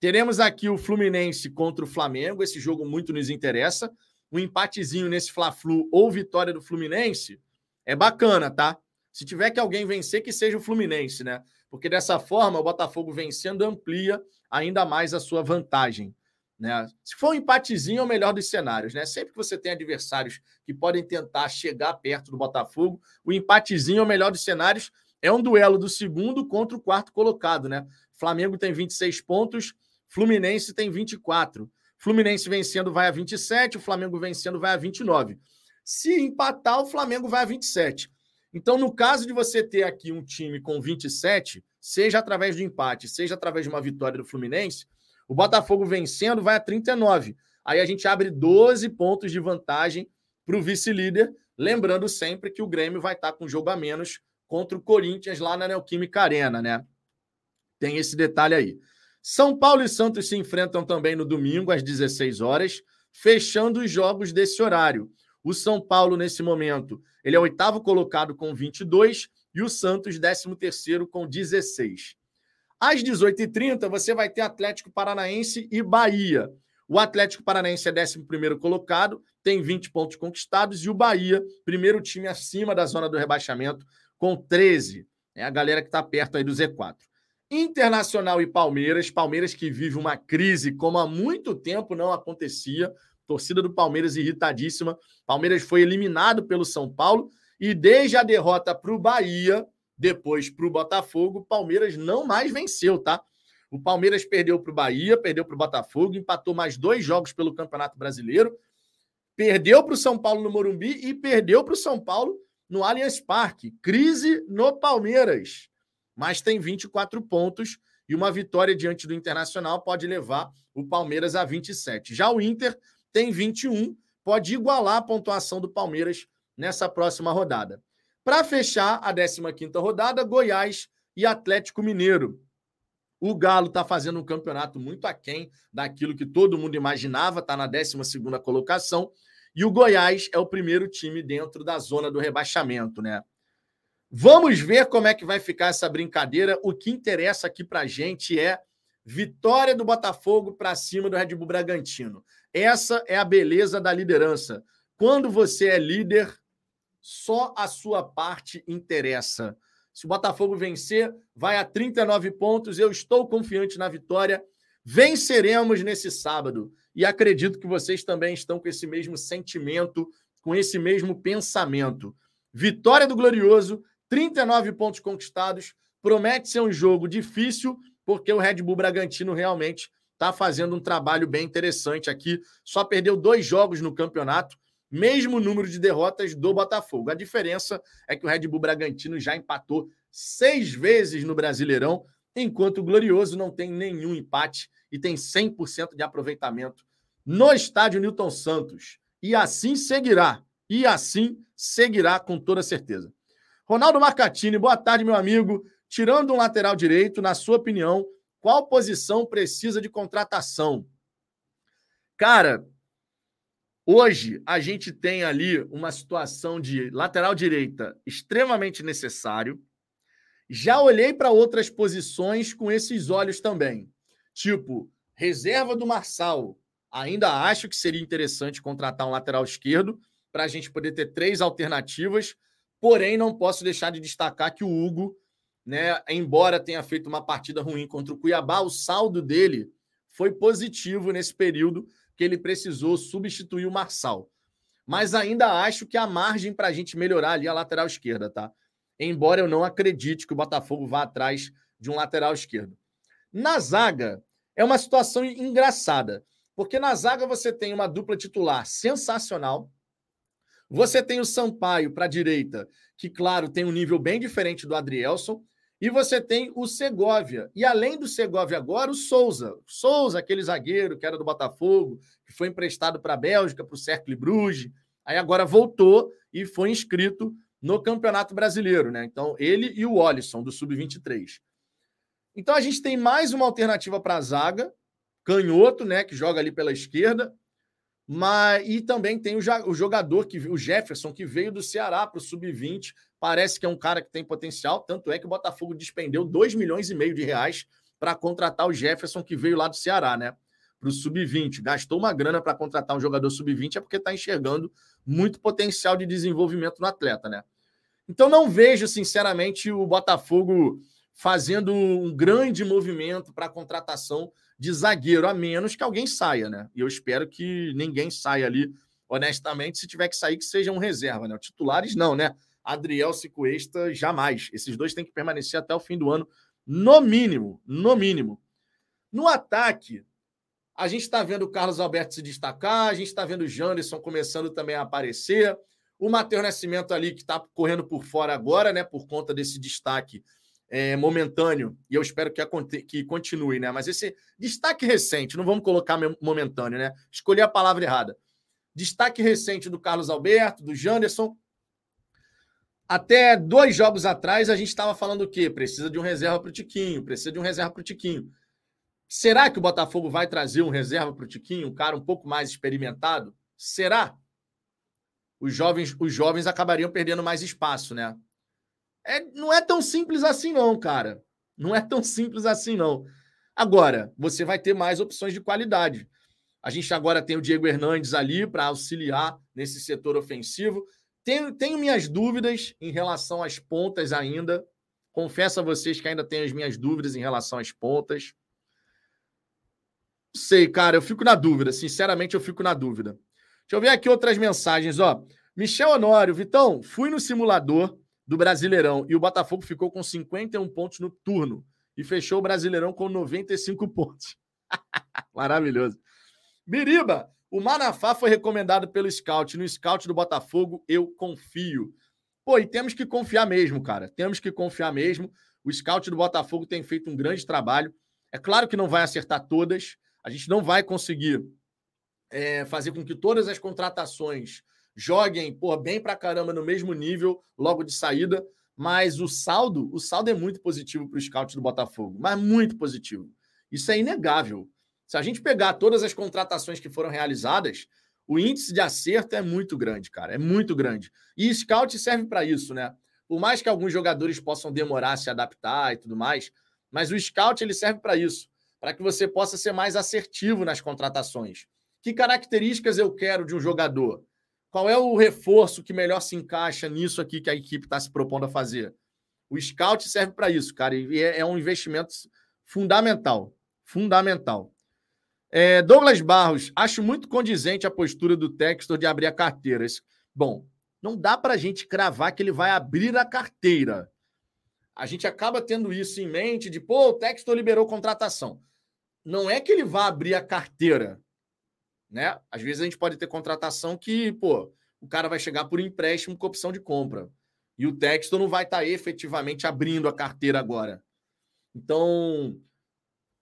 Teremos aqui o Fluminense contra o Flamengo, esse jogo muito nos interessa. Um empatezinho nesse Fla-Flu ou vitória do Fluminense é bacana, tá? Se tiver que alguém vencer, que seja o Fluminense, né? Porque dessa forma, o Botafogo vencendo amplia ainda mais a sua vantagem. Né? Se for um empatezinho, é o melhor dos cenários. Né? Sempre que você tem adversários que podem tentar chegar perto do Botafogo, o empatezinho é o melhor dos cenários. É um duelo do segundo contra o quarto colocado. Né? Flamengo tem 26 pontos, Fluminense tem 24. Fluminense vencendo vai a 27, o Flamengo vencendo vai a 29. Se empatar, o Flamengo vai a 27. Então, no caso de você ter aqui um time com 27, seja através do empate, seja através de uma vitória do Fluminense, o Botafogo vencendo vai a 39. Aí a gente abre 12 pontos de vantagem para o vice-líder. Lembrando sempre que o Grêmio vai estar com jogo a menos contra o Corinthians lá na Neoquímica Arena, né? Tem esse detalhe aí. São Paulo e Santos se enfrentam também no domingo, às 16 horas, fechando os jogos desse horário. O São Paulo, nesse momento, ele é oitavo colocado com 22 e o Santos, décimo terceiro com 16. Às 18h30, você vai ter Atlético Paranaense e Bahia. O Atlético Paranaense é 11 colocado, tem 20 pontos conquistados, e o Bahia, primeiro time acima da zona do rebaixamento, com 13. É a galera que está perto aí do Z4. Internacional e Palmeiras. Palmeiras que vive uma crise como há muito tempo não acontecia. Torcida do Palmeiras irritadíssima. Palmeiras foi eliminado pelo São Paulo e desde a derrota para o Bahia, depois para o Botafogo, Palmeiras não mais venceu, tá? O Palmeiras perdeu para o Bahia, perdeu para o Botafogo, empatou mais dois jogos pelo Campeonato Brasileiro, perdeu para o São Paulo no Morumbi e perdeu para o São Paulo no Allianz Parque. Crise no Palmeiras. Mas tem 24 pontos e uma vitória diante do Internacional pode levar o Palmeiras a 27. Já o Inter tem 21, pode igualar a pontuação do Palmeiras nessa próxima rodada. Para fechar a 15ª rodada, Goiás e Atlético Mineiro. O Galo está fazendo um campeonato muito aquém daquilo que todo mundo imaginava, está na 12ª colocação, e o Goiás é o primeiro time dentro da zona do rebaixamento, né? Vamos ver como é que vai ficar essa brincadeira. O que interessa aqui para gente é vitória do Botafogo para cima do Red Bull Bragantino. Essa é a beleza da liderança. Quando você é líder, só a sua parte interessa. Se o Botafogo vencer, vai a 39 pontos. Eu estou confiante na vitória. Venceremos nesse sábado. E acredito que vocês também estão com esse mesmo sentimento, com esse mesmo pensamento. Vitória do Glorioso, 39 pontos conquistados. Promete ser um jogo difícil, porque o Red Bull Bragantino realmente está fazendo um trabalho bem interessante aqui. Só perdeu dois jogos no campeonato, mesmo número de derrotas do Botafogo. A diferença é que o Red Bull Bragantino já empatou seis vezes no Brasileirão, enquanto o Glorioso não tem nenhum empate e tem 100% de aproveitamento no estádio Newton Santos. E assim seguirá. E assim seguirá com toda certeza. Ronaldo Marcatini, boa tarde, meu amigo. Tirando um lateral direito, na sua opinião, qual posição precisa de contratação? Cara, hoje a gente tem ali uma situação de lateral direita extremamente necessário. Já olhei para outras posições com esses olhos também. Tipo, reserva do Marçal. Ainda acho que seria interessante contratar um lateral esquerdo para a gente poder ter três alternativas. Porém, não posso deixar de destacar que o Hugo né? Embora tenha feito uma partida ruim contra o Cuiabá, o saldo dele foi positivo nesse período que ele precisou substituir o Marçal. Mas ainda acho que há margem para a gente melhorar ali a lateral esquerda, tá? Embora eu não acredite que o Botafogo vá atrás de um lateral esquerdo. Na zaga, é uma situação engraçada, porque na zaga você tem uma dupla titular sensacional. Você tem o Sampaio para a direita, que, claro, tem um nível bem diferente do Adrielson. E você tem o Segovia. E além do Segovia agora, o Souza. Souza, aquele zagueiro que era do Botafogo, que foi emprestado para a Bélgica, para o Cercle Bruges. Aí agora voltou e foi inscrito no Campeonato Brasileiro, né? Então, ele e o Olisson, do Sub-23. Então, a gente tem mais uma alternativa para a zaga, canhoto, né? Que joga ali pela esquerda. Mas, e também tem o, jogador, que o Jefferson, que veio do Ceará para o Sub-20, parece que é um cara que tem potencial, tanto é que o Botafogo despendeu 2 milhões e meio de reais para contratar o Jefferson, que veio lá do Ceará, né? Para o Sub-20. Gastou uma grana para contratar um jogador Sub-20, é porque está enxergando muito potencial de desenvolvimento no atleta, né? Então não vejo, sinceramente, o Botafogo fazendo um grande movimento para a contratação de zagueiro, a menos que alguém saia, né? E eu espero que ninguém saia ali, honestamente, se tiver que sair, que seja um reserva, né? Titulares não, né? Adriel Cicuesta, jamais. Esses dois têm que permanecer até o fim do ano, no mínimo, no mínimo. No ataque, a gente está vendo o Carlos Alberto se destacar, a gente está vendo o Janderson começando também a aparecer, o Matheus Nascimento ali, que está correndo por fora agora, né, por conta desse destaque é, momentâneo, e eu espero que, que continue, né? Mas esse destaque recente, não vamos colocar momentâneo, né? Escolhi a palavra errada. Destaque recente do Carlos Alberto, do Janderson, até dois jogos atrás, a gente estava falando o quê? Precisa de um reserva para o Tiquinho, precisa de um reserva para o Tiquinho. Será que o Botafogo vai trazer um reserva para o Tiquinho, um cara um pouco mais experimentado? Será? Os jovens, os jovens acabariam perdendo mais espaço, né? É, não é tão simples assim, não, cara. Não é tão simples assim, não. Agora, você vai ter mais opções de qualidade. A gente agora tem o Diego Hernandes ali para auxiliar nesse setor ofensivo. tenho, tenho minhas dúvidas em relação às pontas ainda. Confesso a vocês que ainda tenho as minhas dúvidas em relação às pontas. Sei, cara, eu fico na dúvida. Sinceramente, eu fico na dúvida. Deixa eu ver aqui outras mensagens, ó. Michel Honório, Vitão, fui no simulador do Brasileirão e o Botafogo ficou com 51 pontos no turno e fechou o Brasileirão com 95 pontos. Maravilhoso. Biriba, o Manafá foi recomendado pelo scout. No scout do Botafogo, eu confio. Pô, e temos que confiar mesmo, cara. Temos que confiar mesmo. O scout do Botafogo tem feito um grande trabalho. É claro que não vai acertar todas. A gente não vai conseguir é, fazer com que todas as contratações joguem pô, bem pra caramba no mesmo nível logo de saída, mas o saldo, o saldo é muito positivo para o scout do Botafogo, mas muito positivo. Isso é inegável. Se a gente pegar todas as contratações que foram realizadas, o índice de acerto é muito grande, cara, é muito grande. E scout serve para isso, né? Por mais que alguns jogadores possam demorar a se adaptar e tudo mais, mas o scout ele serve para isso, para que você possa ser mais assertivo nas contratações. Que características eu quero de um jogador? Qual é o reforço que melhor se encaixa nisso aqui que a equipe está se propondo a fazer? O scout serve para isso, cara, e é, é um investimento fundamental. Fundamental. É, Douglas Barros, acho muito condizente a postura do Textor de abrir a carteira. Bom, não dá para a gente cravar que ele vai abrir a carteira. A gente acaba tendo isso em mente de, pô, o Textor liberou contratação. Não é que ele vá abrir a carteira né? Às vezes a gente pode ter contratação que, pô, o cara vai chegar por empréstimo com opção de compra. E o Texto não vai estar tá efetivamente abrindo a carteira agora. Então,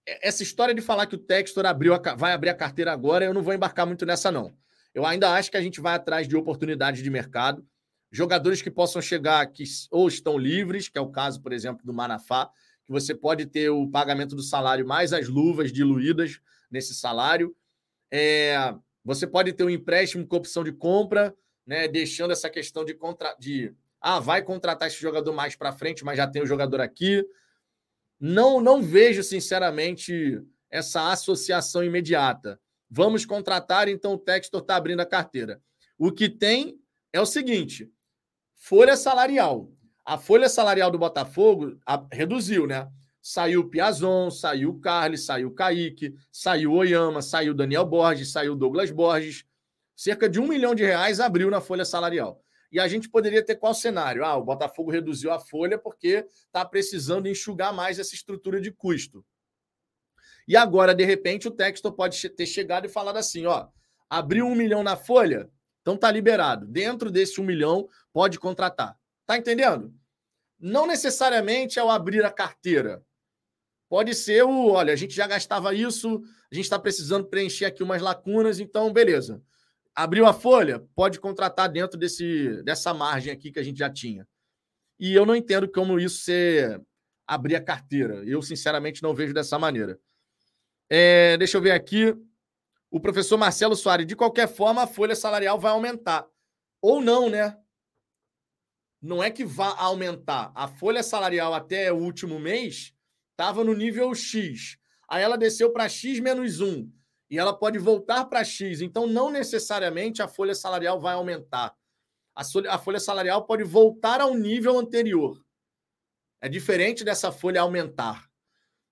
essa história de falar que o Textor abriu a, vai abrir a carteira agora, eu não vou embarcar muito nessa, não. Eu ainda acho que a gente vai atrás de oportunidades de mercado. Jogadores que possam chegar que ou estão livres, que é o caso, por exemplo, do Manafá, que você pode ter o pagamento do salário mais as luvas diluídas nesse salário. É, você pode ter um empréstimo com opção de compra, né, deixando essa questão de, contra, de ah, vai contratar esse jogador mais para frente, mas já tem o jogador aqui. Não, não vejo, sinceramente, essa associação imediata. Vamos contratar, então o Textor está abrindo a carteira. O que tem é o seguinte: folha salarial. A folha salarial do Botafogo a, reduziu, né? Saiu o Piazon, saiu o saiu o Kaique, saiu o Oyama, saiu o Daniel Borges, saiu o Douglas Borges. Cerca de um milhão de reais abriu na folha salarial. E a gente poderia ter qual cenário? Ah, o Botafogo reduziu a folha porque está precisando enxugar mais essa estrutura de custo. E agora, de repente, o texto pode ter chegado e falado assim: ó, abriu um milhão na folha, então tá liberado. Dentro desse um milhão, pode contratar. Tá entendendo? Não necessariamente ao abrir a carteira. Pode ser o, olha, a gente já gastava isso, a gente está precisando preencher aqui umas lacunas, então beleza. Abriu a folha, pode contratar dentro desse, dessa margem aqui que a gente já tinha. E eu não entendo como isso ser abrir a carteira. Eu, sinceramente, não vejo dessa maneira. É, deixa eu ver aqui. O professor Marcelo Soares, de qualquer forma, a folha salarial vai aumentar. Ou não, né? Não é que vá aumentar. A folha salarial até o último mês estava no nível X. Aí ela desceu para X menos 1. E ela pode voltar para X. Então, não necessariamente a folha salarial vai aumentar. A, folha salarial pode voltar ao nível anterior. É diferente dessa folha aumentar.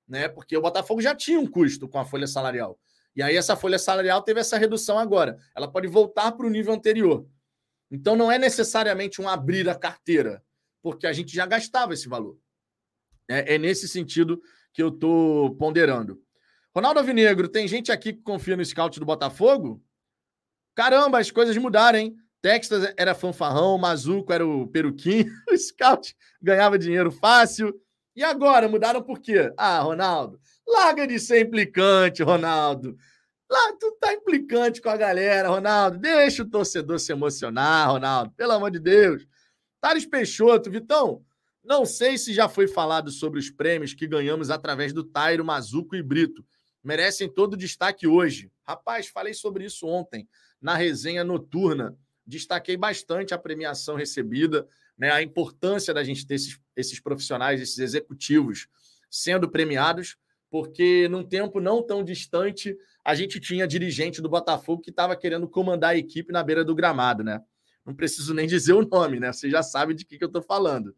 Né? Porque o Botafogo já tinha um custo com a folha salarial. E aí, essa folha salarial teve essa redução agora. Ela pode voltar para o nível anterior. Então, não é necessariamente um abrir a carteira, porque a gente já gastava esse valor. É, é nesse sentido que eu estou ponderando. Ronaldo Alvinegro, tem gente aqui que confia no scout do Botafogo? Caramba, as coisas mudaram, hein? Texas era fanfarrão, Mazuco era o peruquinho, o scout ganhava dinheiro fácil. E agora, mudaram por quê? Ah, Ronaldo, larga de ser implicante, Ronaldo. Lá, tu tá implicante com a galera, Ronaldo. Deixa o torcedor se emocionar, Ronaldo. Pelo amor de Deus. Thales Peixoto, Vitão, não sei se já foi falado sobre os prêmios que ganhamos através do Tairo, Mazuco e Brito. Merecem todo o destaque hoje. Rapaz, falei sobre isso ontem, na resenha noturna. Destaquei bastante a premiação recebida, né, a importância da gente ter esses, esses profissionais, esses executivos sendo premiados, porque num tempo não tão distante, a gente tinha dirigente do Botafogo que estava querendo comandar a equipe na beira do gramado, né? Não preciso nem dizer o nome, né? Você já sabe de que, que eu estou falando.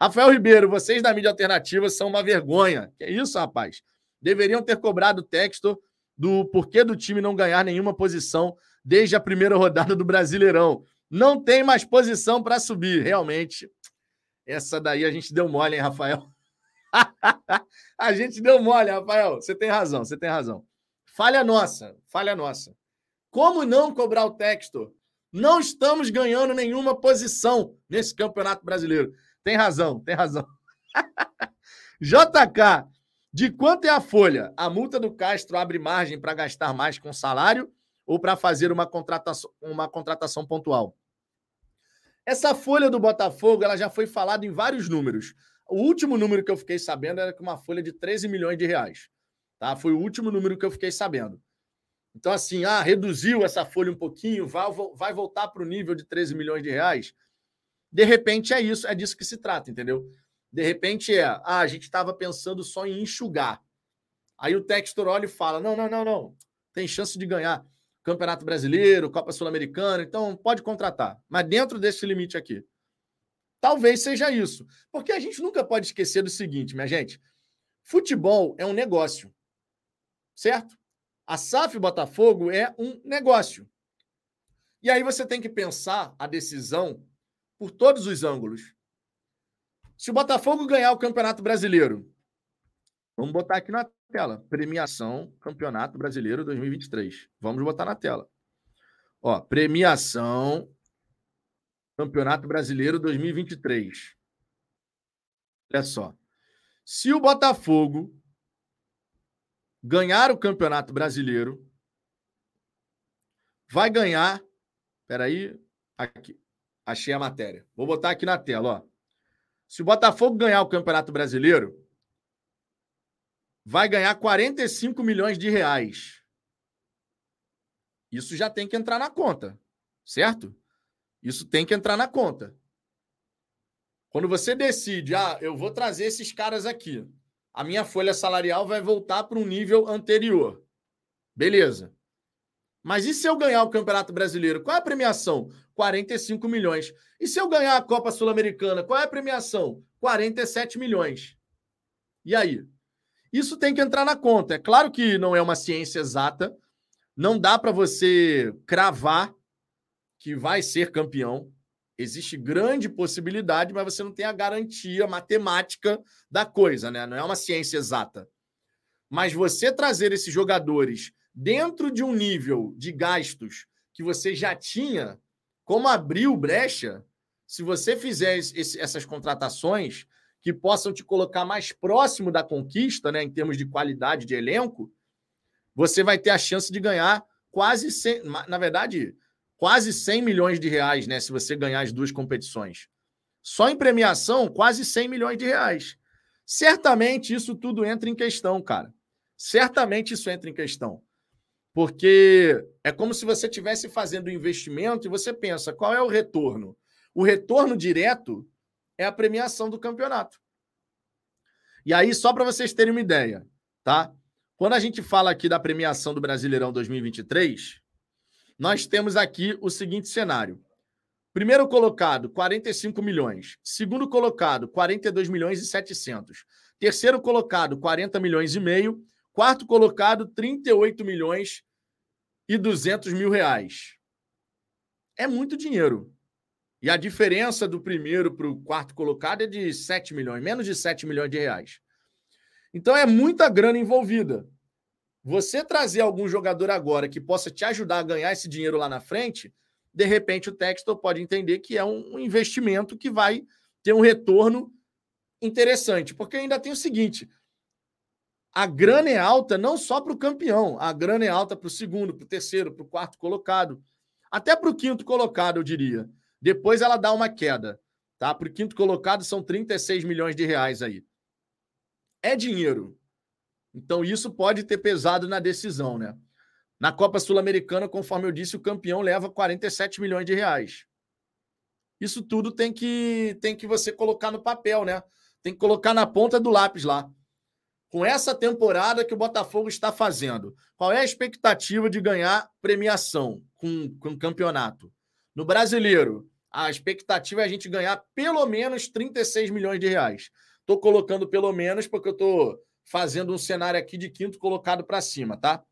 Rafael Ribeiro, vocês da mídia alternativa são uma vergonha. Que isso, rapaz? Deveriam ter cobrado o texto do porquê do time não ganhar nenhuma posição desde a primeira rodada do Brasileirão. Não tem mais posição para subir, realmente. Essa daí a gente deu mole, hein, Rafael? a gente deu mole, Rafael. Você tem razão, você tem razão. Falha nossa, falha nossa. Como não cobrar o texto? Não estamos ganhando nenhuma posição nesse Campeonato Brasileiro. Tem razão, tem razão. JK, de quanto é a folha? A multa do Castro abre margem para gastar mais com salário ou para fazer uma contratação, uma contratação pontual? Essa folha do Botafogo ela já foi falada em vários números. O último número que eu fiquei sabendo era que uma folha de 13 milhões de reais. Tá? Foi o último número que eu fiquei sabendo. Então, assim, ah, reduziu essa folha um pouquinho, vai, vai voltar para o nível de 13 milhões de reais. De repente é isso, é disso que se trata, entendeu? De repente é, ah, a gente estava pensando só em enxugar. Aí o Textor olha e fala: não, não, não, não. Tem chance de ganhar Campeonato Brasileiro, Copa Sul-Americana, então pode contratar. Mas dentro desse limite aqui. Talvez seja isso. Porque a gente nunca pode esquecer do seguinte, minha gente: futebol é um negócio. Certo? A SAF Botafogo é um negócio. E aí você tem que pensar a decisão por todos os ângulos. Se o Botafogo ganhar o Campeonato Brasileiro, vamos botar aqui na tela: premiação Campeonato Brasileiro 2023. Vamos botar na tela. Ó, premiação Campeonato Brasileiro 2023. Olha só. Se o Botafogo ganhar o Campeonato Brasileiro, vai ganhar. Peraí, aqui. Achei a matéria. Vou botar aqui na tela, ó. Se o Botafogo ganhar o Campeonato Brasileiro, vai ganhar 45 milhões de reais. Isso já tem que entrar na conta, certo? Isso tem que entrar na conta. Quando você decide, ah, eu vou trazer esses caras aqui, a minha folha salarial vai voltar para um nível anterior. Beleza. Mas e se eu ganhar o Campeonato Brasileiro? Qual é a premiação? 45 milhões. E se eu ganhar a Copa Sul-Americana? Qual é a premiação? 47 milhões. E aí? Isso tem que entrar na conta. É claro que não é uma ciência exata, não dá para você cravar que vai ser campeão. Existe grande possibilidade, mas você não tem a garantia matemática da coisa, né? Não é uma ciência exata. Mas você trazer esses jogadores dentro de um nível de gastos que você já tinha, como abriu brecha, se você fizer esse, essas contratações que possam te colocar mais próximo da conquista, né, em termos de qualidade de elenco, você vai ter a chance de ganhar quase 100, na verdade, quase 100 milhões de reais, né? Se você ganhar as duas competições. Só em premiação, quase 100 milhões de reais. Certamente isso tudo entra em questão, cara. Certamente isso entra em questão. Porque é como se você estivesse fazendo um investimento e você pensa, qual é o retorno? O retorno direto é a premiação do campeonato. E aí, só para vocês terem uma ideia, tá? Quando a gente fala aqui da premiação do Brasileirão 2023, nós temos aqui o seguinte cenário. Primeiro colocado, 45 milhões. Segundo colocado, 42 milhões e 700. Terceiro colocado, 40 milhões e meio. Quarto colocado, 38 milhões e 200 mil reais. É muito dinheiro. E a diferença do primeiro para o quarto colocado é de 7 milhões, menos de 7 milhões de reais. Então é muita grana envolvida. Você trazer algum jogador agora que possa te ajudar a ganhar esse dinheiro lá na frente, de repente o Textor pode entender que é um investimento que vai ter um retorno interessante. Porque ainda tem o seguinte: a grana é alta não só para o campeão, a grana é alta para o segundo, para o terceiro, para o quarto colocado, até para o quinto colocado, eu diria. Depois ela dá uma queda. Tá? Para o quinto colocado são 36 milhões de reais aí. É dinheiro. Então, isso pode ter pesado na decisão, né? Na Copa Sul-Americana, conforme eu disse, o campeão leva 47 milhões de reais. Isso tudo tem que tem que você colocar no papel, né? Tem que colocar na ponta do lápis lá. Com essa temporada que o Botafogo está fazendo, qual é a expectativa de ganhar premiação com, com o campeonato? No brasileiro, a expectativa é a gente ganhar pelo menos 36 milhões de reais. Estou colocando pelo menos porque eu estou fazendo um cenário aqui de quinto colocado para cima, tá?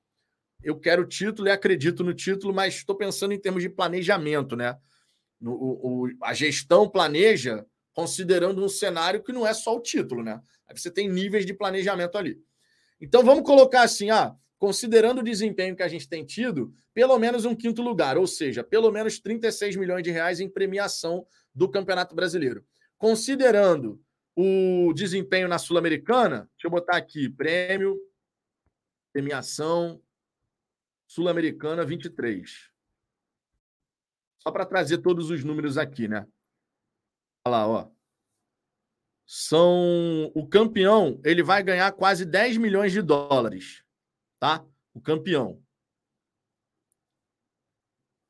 Eu quero o título e acredito no título, mas estou pensando em termos de planejamento, né? No, o, a gestão planeja considerando um cenário que não é só o título, né? Aí você tem níveis de planejamento ali. Então vamos colocar assim, ah, considerando o desempenho que a gente tem tido, pelo menos um quinto lugar, ou seja, pelo menos 36 milhões de reais em premiação do Campeonato Brasileiro. Considerando o desempenho na Sul-Americana, deixa eu botar aqui, prêmio, premiação, Sul-Americana 23. Só para trazer todos os números aqui, né? Olha lá, ó. São o campeão, ele vai ganhar quase 10 milhões de dólares, tá? O campeão.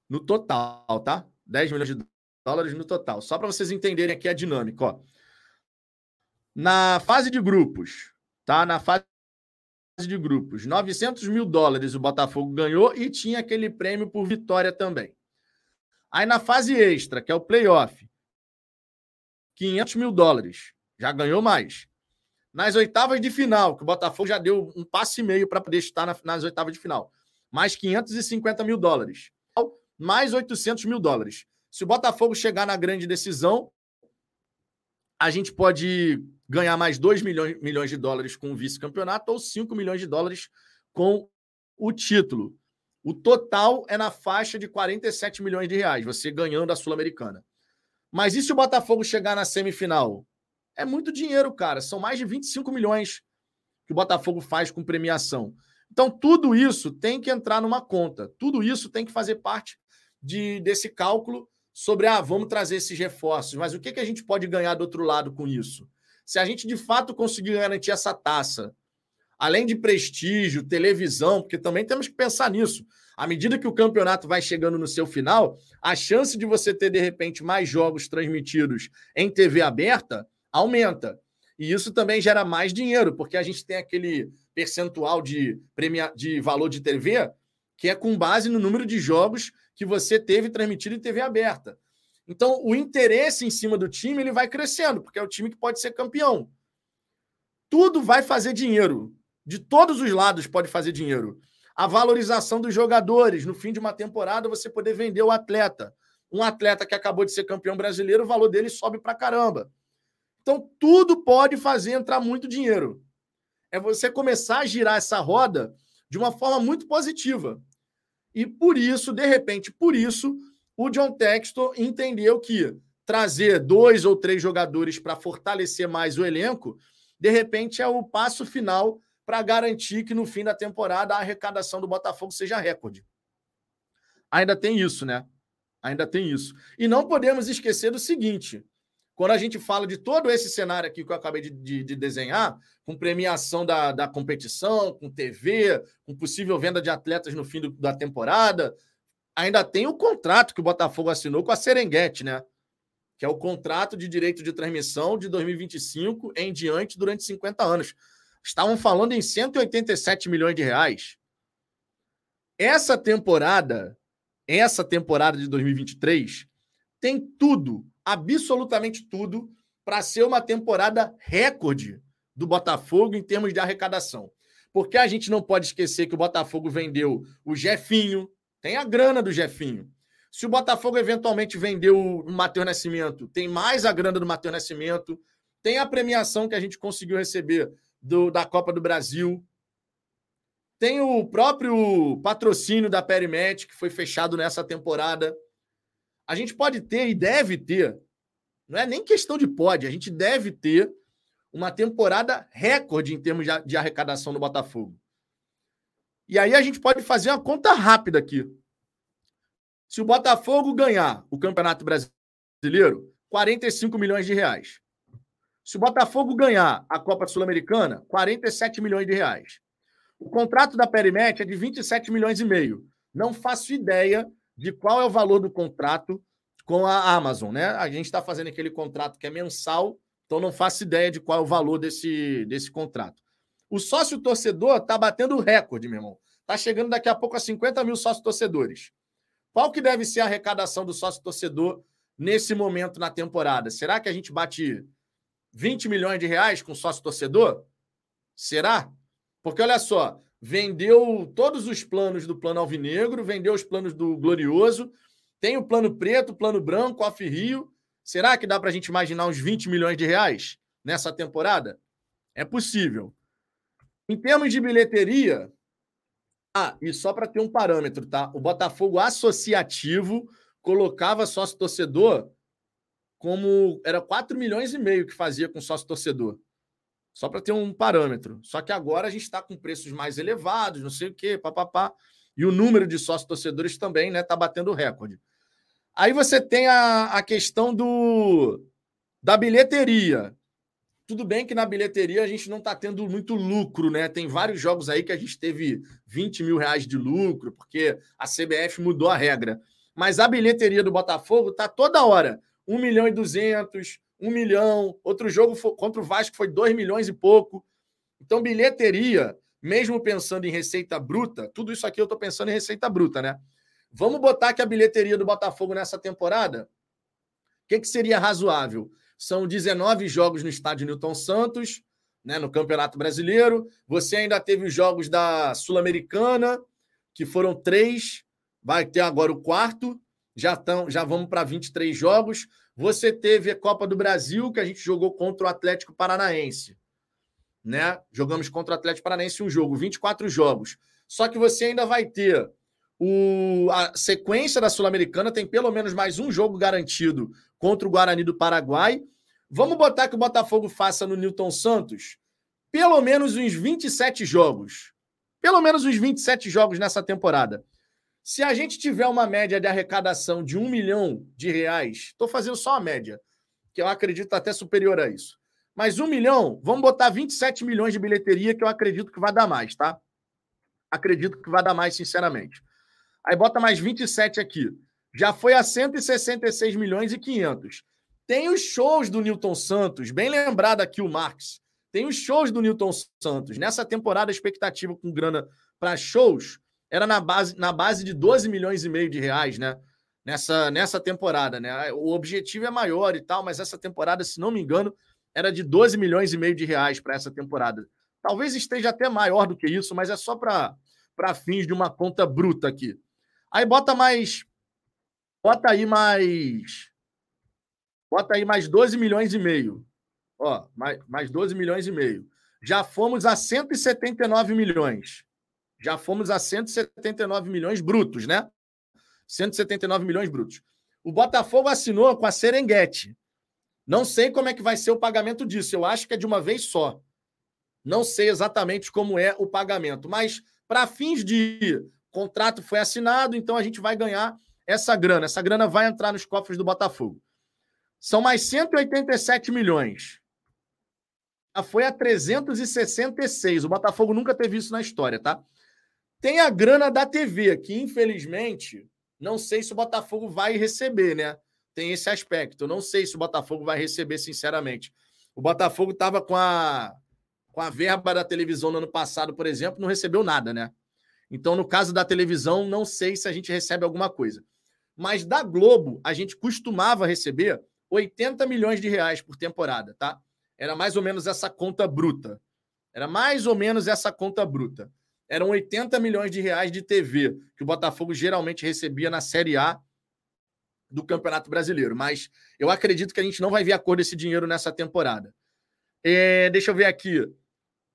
No total, tá? 10 milhões de dólares no total. Só para vocês entenderem aqui a dinâmica, ó. Na fase de grupos, tá? Na fase de grupos, 900 mil dólares o Botafogo ganhou e tinha aquele prêmio por vitória também. Aí na fase extra, que é o playoff, 500 mil dólares. Já ganhou mais. Nas oitavas de final, que o Botafogo já deu um passe e meio para poder estar nas oitavas de final. Mais 550 mil dólares. Mais 800 mil dólares. Se o Botafogo chegar na grande decisão, a gente pode ganhar mais 2 milhões, milhões de dólares com o vice-campeonato ou 5 milhões de dólares com o título. O total é na faixa de 47 milhões de reais, você ganhando a Sul-Americana. Mas e se o Botafogo chegar na semifinal? É muito dinheiro, cara. São mais de 25 milhões que o Botafogo faz com premiação. Então, tudo isso tem que entrar numa conta. Tudo isso tem que fazer parte de, desse cálculo sobre, ah, vamos trazer esses reforços. Mas o que, que a gente pode ganhar do outro lado com isso? Se a gente de fato conseguir garantir essa taça, além de prestígio, televisão, porque também temos que pensar nisso. À medida que o campeonato vai chegando no seu final, a chance de você ter, de repente, mais jogos transmitidos em TV aberta aumenta. E isso também gera mais dinheiro, porque a gente tem aquele percentual de, premia... de valor de TV que é com base no número de jogos que você teve transmitido em TV aberta. Então, o interesse em cima do time ele vai crescendo, porque é o time que pode ser campeão. Tudo vai fazer dinheiro. De todos os lados pode fazer dinheiro. A valorização dos jogadores. No fim de uma temporada, você poder vender o atleta. Um atleta que acabou de ser campeão brasileiro, o valor dele sobe pra caramba. Então, tudo pode fazer entrar muito dinheiro. É você começar a girar essa roda de uma forma muito positiva. E por isso, de repente, por isso, o John Textor entendeu que trazer dois ou três jogadores para fortalecer mais o elenco, de repente, é o passo final para garantir que no fim da temporada a arrecadação do Botafogo seja recorde. Ainda tem isso, né? Ainda tem isso. E não podemos esquecer do seguinte: quando a gente fala de todo esse cenário aqui que eu acabei de, de, de desenhar, com premiação da, da competição, com TV, com possível venda de atletas no fim do, da temporada, ainda tem o contrato que o Botafogo assinou com a Serengeti, né? Que é o contrato de direito de transmissão de 2025 em diante durante 50 anos. Estavam falando em 187 milhões de reais. Essa temporada, essa temporada de 2023, tem tudo absolutamente tudo para ser uma temporada recorde do Botafogo em termos de arrecadação. Porque a gente não pode esquecer que o Botafogo vendeu o Jefinho, tem a grana do Jefinho. Se o Botafogo eventualmente vendeu o Matheus Nascimento, tem mais a grana do Matheus Nascimento, tem a premiação que a gente conseguiu receber do, da Copa do Brasil, tem o próprio patrocínio da Perimet, que foi fechado nessa temporada. A gente pode ter e deve ter, não é nem questão de pode, a gente deve ter uma temporada recorde em termos de arrecadação no Botafogo. E aí a gente pode fazer uma conta rápida aqui. Se o Botafogo ganhar o Campeonato Brasileiro, 45 milhões de reais. Se o Botafogo ganhar a Copa Sul-Americana, 47 milhões de reais. O contrato da Perimet é de 27 milhões e meio. Não faço ideia de qual é o valor do contrato com a Amazon, né? A gente está fazendo aquele contrato que é mensal, então não faço ideia de qual é o valor desse, desse contrato. O sócio torcedor está batendo o recorde, meu irmão. Está chegando daqui a pouco a 50 mil sócios torcedores. Qual que deve ser a arrecadação do sócio torcedor nesse momento na temporada? Será que a gente bate 20 milhões de reais com sócio torcedor? Será? Porque olha só, vendeu todos os planos do plano alvinegro, vendeu os planos do glorioso, tem o plano preto, plano branco, off Rio. Será que dá para a gente imaginar uns 20 milhões de reais nessa temporada? É possível. Em termos de bilheteria, ah, e só para ter um parâmetro, tá? O Botafogo associativo colocava sócio torcedor como era 4 milhões e meio que fazia com sócio torcedor. Só para ter um parâmetro. Só que agora a gente está com preços mais elevados, não sei o quê, papapá. E o número de sócios torcedores também está né, tá batendo recorde. Aí você tem a, a questão do da bilheteria. Tudo bem que na bilheteria a gente não está tendo muito lucro, né? Tem vários jogos aí que a gente teve 20 mil reais de lucro, porque a CBF mudou a regra. Mas a bilheteria do Botafogo está toda hora. 1 milhão e 200, 1 milhão. Outro jogo contra o Vasco foi 2 milhões e pouco. Então, bilheteria, mesmo pensando em receita bruta, tudo isso aqui eu estou pensando em receita bruta, né? Vamos botar que a bilheteria do Botafogo nessa temporada, o que, que seria razoável? São 19 jogos no estádio Newton Santos, né, no Campeonato Brasileiro. Você ainda teve os jogos da Sul-Americana, que foram três. Vai ter agora o quarto. Já, tão, já vamos para 23 jogos. Você teve a Copa do Brasil, que a gente jogou contra o Atlético Paranaense. Né? Jogamos contra o Atlético Paranaense um jogo, 24 jogos. Só que você ainda vai ter o, a sequência da Sul-Americana, tem pelo menos mais um jogo garantido contra o Guarani do Paraguai. Vamos botar que o Botafogo faça no Newton Santos pelo menos uns 27 jogos. Pelo menos uns 27 jogos nessa temporada. Se a gente tiver uma média de arrecadação de um milhão de reais, estou fazendo só a média, que eu acredito até superior a isso. Mas um milhão, vamos botar 27 milhões de bilheteria, que eu acredito que vai dar mais, tá? Acredito que vai dar mais, sinceramente. Aí bota mais 27 aqui. Já foi a 166 milhões e 500. Tem os shows do Newton Santos, bem lembrado aqui o Marx. Tem os shows do Newton Santos. Nessa temporada, a expectativa com grana para shows era na base, na base de 12 milhões e meio de reais, né? Nessa, nessa temporada, né? O objetivo é maior e tal, mas essa temporada, se não me engano, era de 12 milhões e meio de reais para essa temporada. Talvez esteja até maior do que isso, mas é só para fins de uma conta bruta aqui. Aí bota mais. Bota aí mais. Bota aí mais 12 milhões e meio. Ó, mais, mais 12 milhões e meio. Já fomos a 179 milhões. Já fomos a 179 milhões brutos, né? 179 milhões brutos. O Botafogo assinou com a Serengeti. Não sei como é que vai ser o pagamento disso. Eu acho que é de uma vez só. Não sei exatamente como é o pagamento, mas para fins de contrato foi assinado, então a gente vai ganhar essa grana. Essa grana vai entrar nos cofres do Botafogo. São mais 187 milhões. Já foi a 366. O Botafogo nunca teve isso na história, tá? Tem a grana da TV, que infelizmente não sei se o Botafogo vai receber, né? Tem esse aspecto. não sei se o Botafogo vai receber, sinceramente. O Botafogo estava com a, com a verba da televisão no ano passado, por exemplo, não recebeu nada, né? Então, no caso da televisão, não sei se a gente recebe alguma coisa. Mas da Globo, a gente costumava receber 80 milhões de reais por temporada, tá? Era mais ou menos essa conta bruta. Era mais ou menos essa conta bruta eram 80 milhões de reais de TV que o Botafogo geralmente recebia na Série A do Campeonato Brasileiro. Mas eu acredito que a gente não vai ver a cor desse dinheiro nessa temporada. É, deixa eu ver aqui.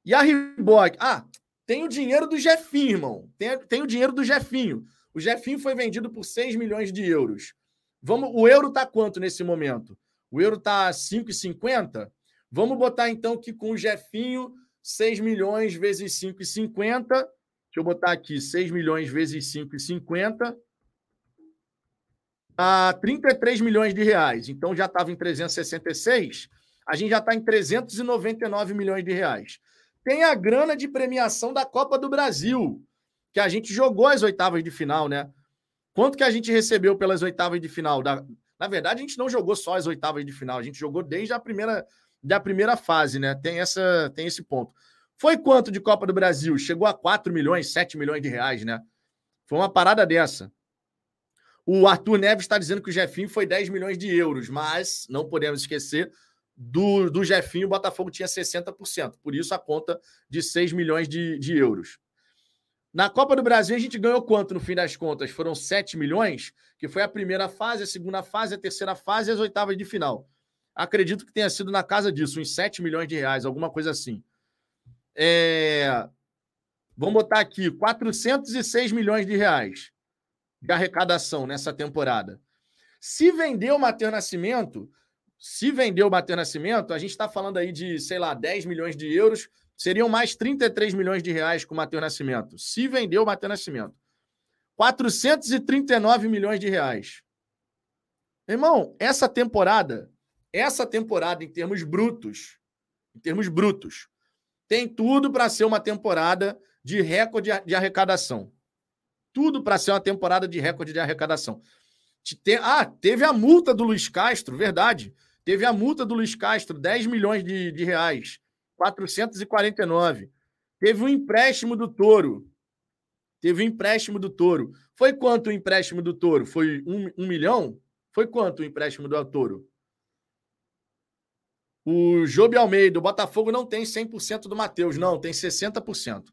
E a Reebok? Ah, tem o dinheiro do Jefinho, irmão. Tem, tem o dinheiro do Jefinho. O Jefinho foi vendido por 6 milhões de euros. Vamos, o euro está quanto nesse momento? O euro está 5,50? Vamos botar então que com o Jefinho 6 milhões vezes 5,50. Deixa eu botar aqui, 6 milhões vezes 5,50. A 33 milhões de reais. Então já estava em 366. A gente já está em 399 milhões de reais. Tem a grana de premiação da Copa do Brasil, que a gente jogou as oitavas de final, né? Quanto que a gente recebeu pelas oitavas de final? Da... Na verdade, a gente não jogou só as oitavas de final, a gente jogou desde a primeira da primeira fase, né? Tem, essa, tem esse ponto. Foi quanto de Copa do Brasil? Chegou a 4 milhões, 7 milhões de reais, né? Foi uma parada dessa. O Arthur Neves está dizendo que o Jefinho foi 10 milhões de euros, mas não podemos esquecer do, do Jefinho, o Botafogo tinha 60%, por isso a conta de 6 milhões de, de euros. Na Copa do Brasil, a gente ganhou quanto no fim das contas? Foram 7 milhões, que foi a primeira fase, a segunda fase, a terceira fase e as oitavas de final. Acredito que tenha sido na casa disso, uns 7 milhões de reais, alguma coisa assim. É... Vamos botar aqui, 406 milhões de reais de arrecadação nessa temporada. Se vender o Matheus Nascimento, se vender o Nascimento, a gente está falando aí de, sei lá, 10 milhões de euros, seriam mais 33 milhões de reais com o Matheus Nascimento. Se vender o Matheus Nascimento. 439 milhões de reais. Irmão, essa temporada, essa temporada em termos brutos, em termos brutos, tem tudo para ser uma temporada de recorde de arrecadação. Tudo para ser uma temporada de recorde de arrecadação. Ah, teve a multa do Luiz Castro, verdade. Teve a multa do Luiz Castro, 10 milhões de, de reais, 449. Teve um empréstimo do Toro. Teve um empréstimo do Toro. Foi quanto o empréstimo do Toro? Foi um, um milhão? Foi quanto o empréstimo do Toro? O Jobe Almeida, o Botafogo não tem 100% do Matheus, não, tem 60%.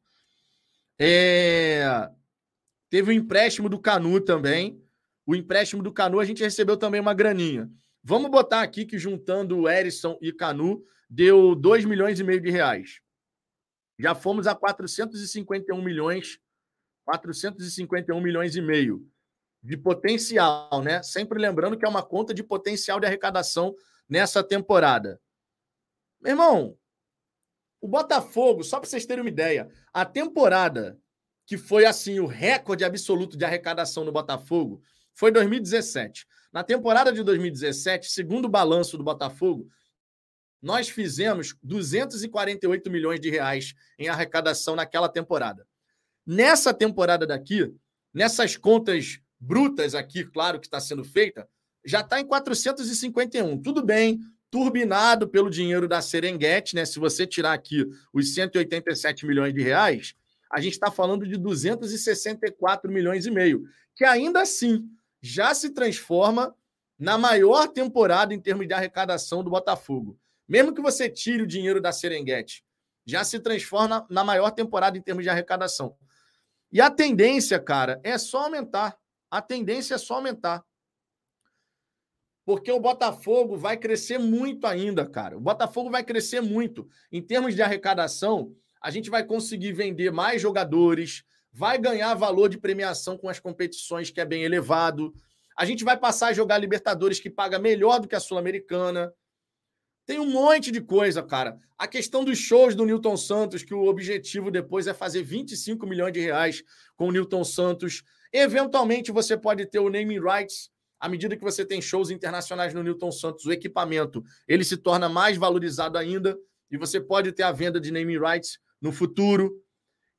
É... Teve o empréstimo do Canu também. O empréstimo do Canu a gente recebeu também uma graninha. Vamos botar aqui que juntando o Erisson e Canu deu 2 milhões e meio de reais. Já fomos a 451 milhões, 451 milhões e meio de potencial, né? Sempre lembrando que é uma conta de potencial de arrecadação nessa temporada. Meu irmão, o Botafogo, só para vocês terem uma ideia, a temporada que foi assim o recorde absoluto de arrecadação no Botafogo foi 2017. Na temporada de 2017, segundo o balanço do Botafogo, nós fizemos 248 milhões de reais em arrecadação naquela temporada. Nessa temporada daqui, nessas contas brutas aqui, claro que está sendo feita, já está em 451. Tudo bem, turbinado pelo dinheiro da Serengeti, né? Se você tirar aqui os 187 milhões de reais, a gente está falando de 264 milhões e meio, que ainda assim já se transforma na maior temporada em termos de arrecadação do Botafogo. Mesmo que você tire o dinheiro da Serengeti, já se transforma na maior temporada em termos de arrecadação. E a tendência, cara, é só aumentar. A tendência é só aumentar. Porque o Botafogo vai crescer muito ainda, cara. O Botafogo vai crescer muito. Em termos de arrecadação, a gente vai conseguir vender mais jogadores, vai ganhar valor de premiação com as competições que é bem elevado. A gente vai passar a jogar Libertadores que paga melhor do que a Sul-Americana. Tem um monte de coisa, cara. A questão dos shows do Newton Santos, que o objetivo depois é fazer 25 milhões de reais com o Newton Santos. Eventualmente você pode ter o naming rights. À medida que você tem shows internacionais no Newton Santos, o equipamento ele se torna mais valorizado ainda e você pode ter a venda de naming rights no futuro.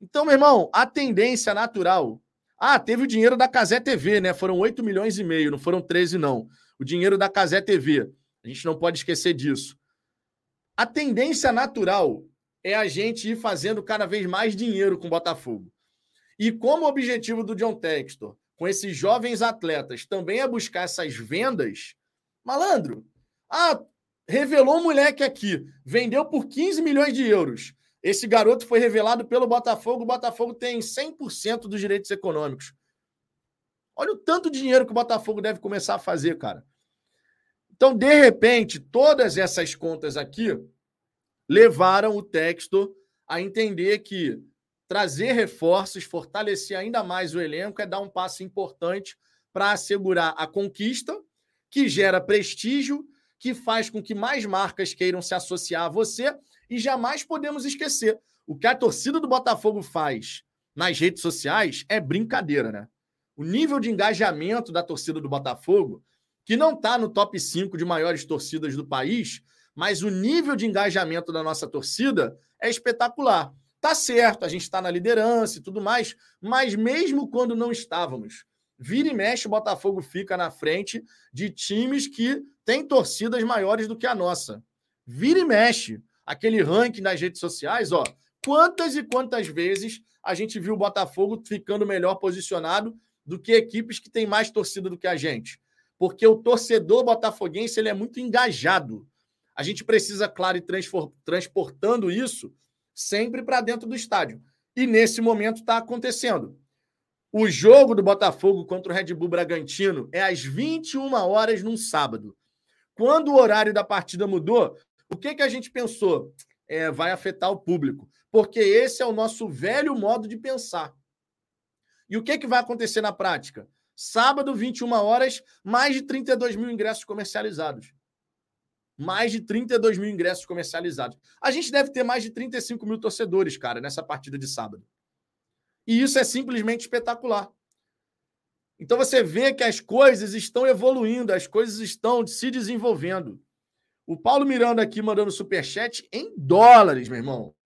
Então, meu irmão, a tendência natural. Ah, teve o dinheiro da Casé TV, né? Foram 8 milhões e meio, não foram 13, não. O dinheiro da Casé TV. A gente não pode esquecer disso. A tendência natural é a gente ir fazendo cada vez mais dinheiro com o Botafogo. E como o objetivo do John Textor, com esses jovens atletas, também é buscar essas vendas, malandro, ah, revelou um moleque aqui, vendeu por 15 milhões de euros. Esse garoto foi revelado pelo Botafogo. O Botafogo tem 100% dos direitos econômicos. Olha o tanto de dinheiro que o Botafogo deve começar a fazer, cara. Então, de repente, todas essas contas aqui levaram o texto a entender que trazer reforços, fortalecer ainda mais o elenco é dar um passo importante para assegurar a conquista, que gera prestígio, que faz com que mais marcas queiram se associar a você e jamais podemos esquecer: o que a torcida do Botafogo faz nas redes sociais é brincadeira, né? O nível de engajamento da torcida do Botafogo, que não está no top 5 de maiores torcidas do país, mas o nível de engajamento da nossa torcida é espetacular. Tá certo, a gente está na liderança e tudo mais, mas mesmo quando não estávamos, vira e mexe, o Botafogo fica na frente de times que têm torcidas maiores do que a nossa. Vira e mexe aquele ranking nas redes sociais, ó, quantas e quantas vezes a gente viu o Botafogo ficando melhor posicionado do que equipes que têm mais torcida do que a gente. Porque o torcedor botafoguense ele é muito engajado. A gente precisa, claro, ir transportando isso sempre para dentro do estádio. E nesse momento está acontecendo. O jogo do Botafogo contra o Red Bull Bragantino é às 21 horas num sábado. Quando o horário da partida mudou, o que, que a gente pensou? É, vai afetar o público. Porque esse é o nosso velho modo de pensar. E o que, que vai acontecer na prática? Sábado, 21 horas, mais de 32 mil ingressos comercializados. Mais de 32 mil ingressos comercializados. A gente deve ter mais de 35 mil torcedores, cara, nessa partida de sábado. E isso é simplesmente espetacular. Então você vê que as coisas estão evoluindo, as coisas estão se desenvolvendo. O Paulo Miranda aqui mandando superchat em dólares, meu irmão.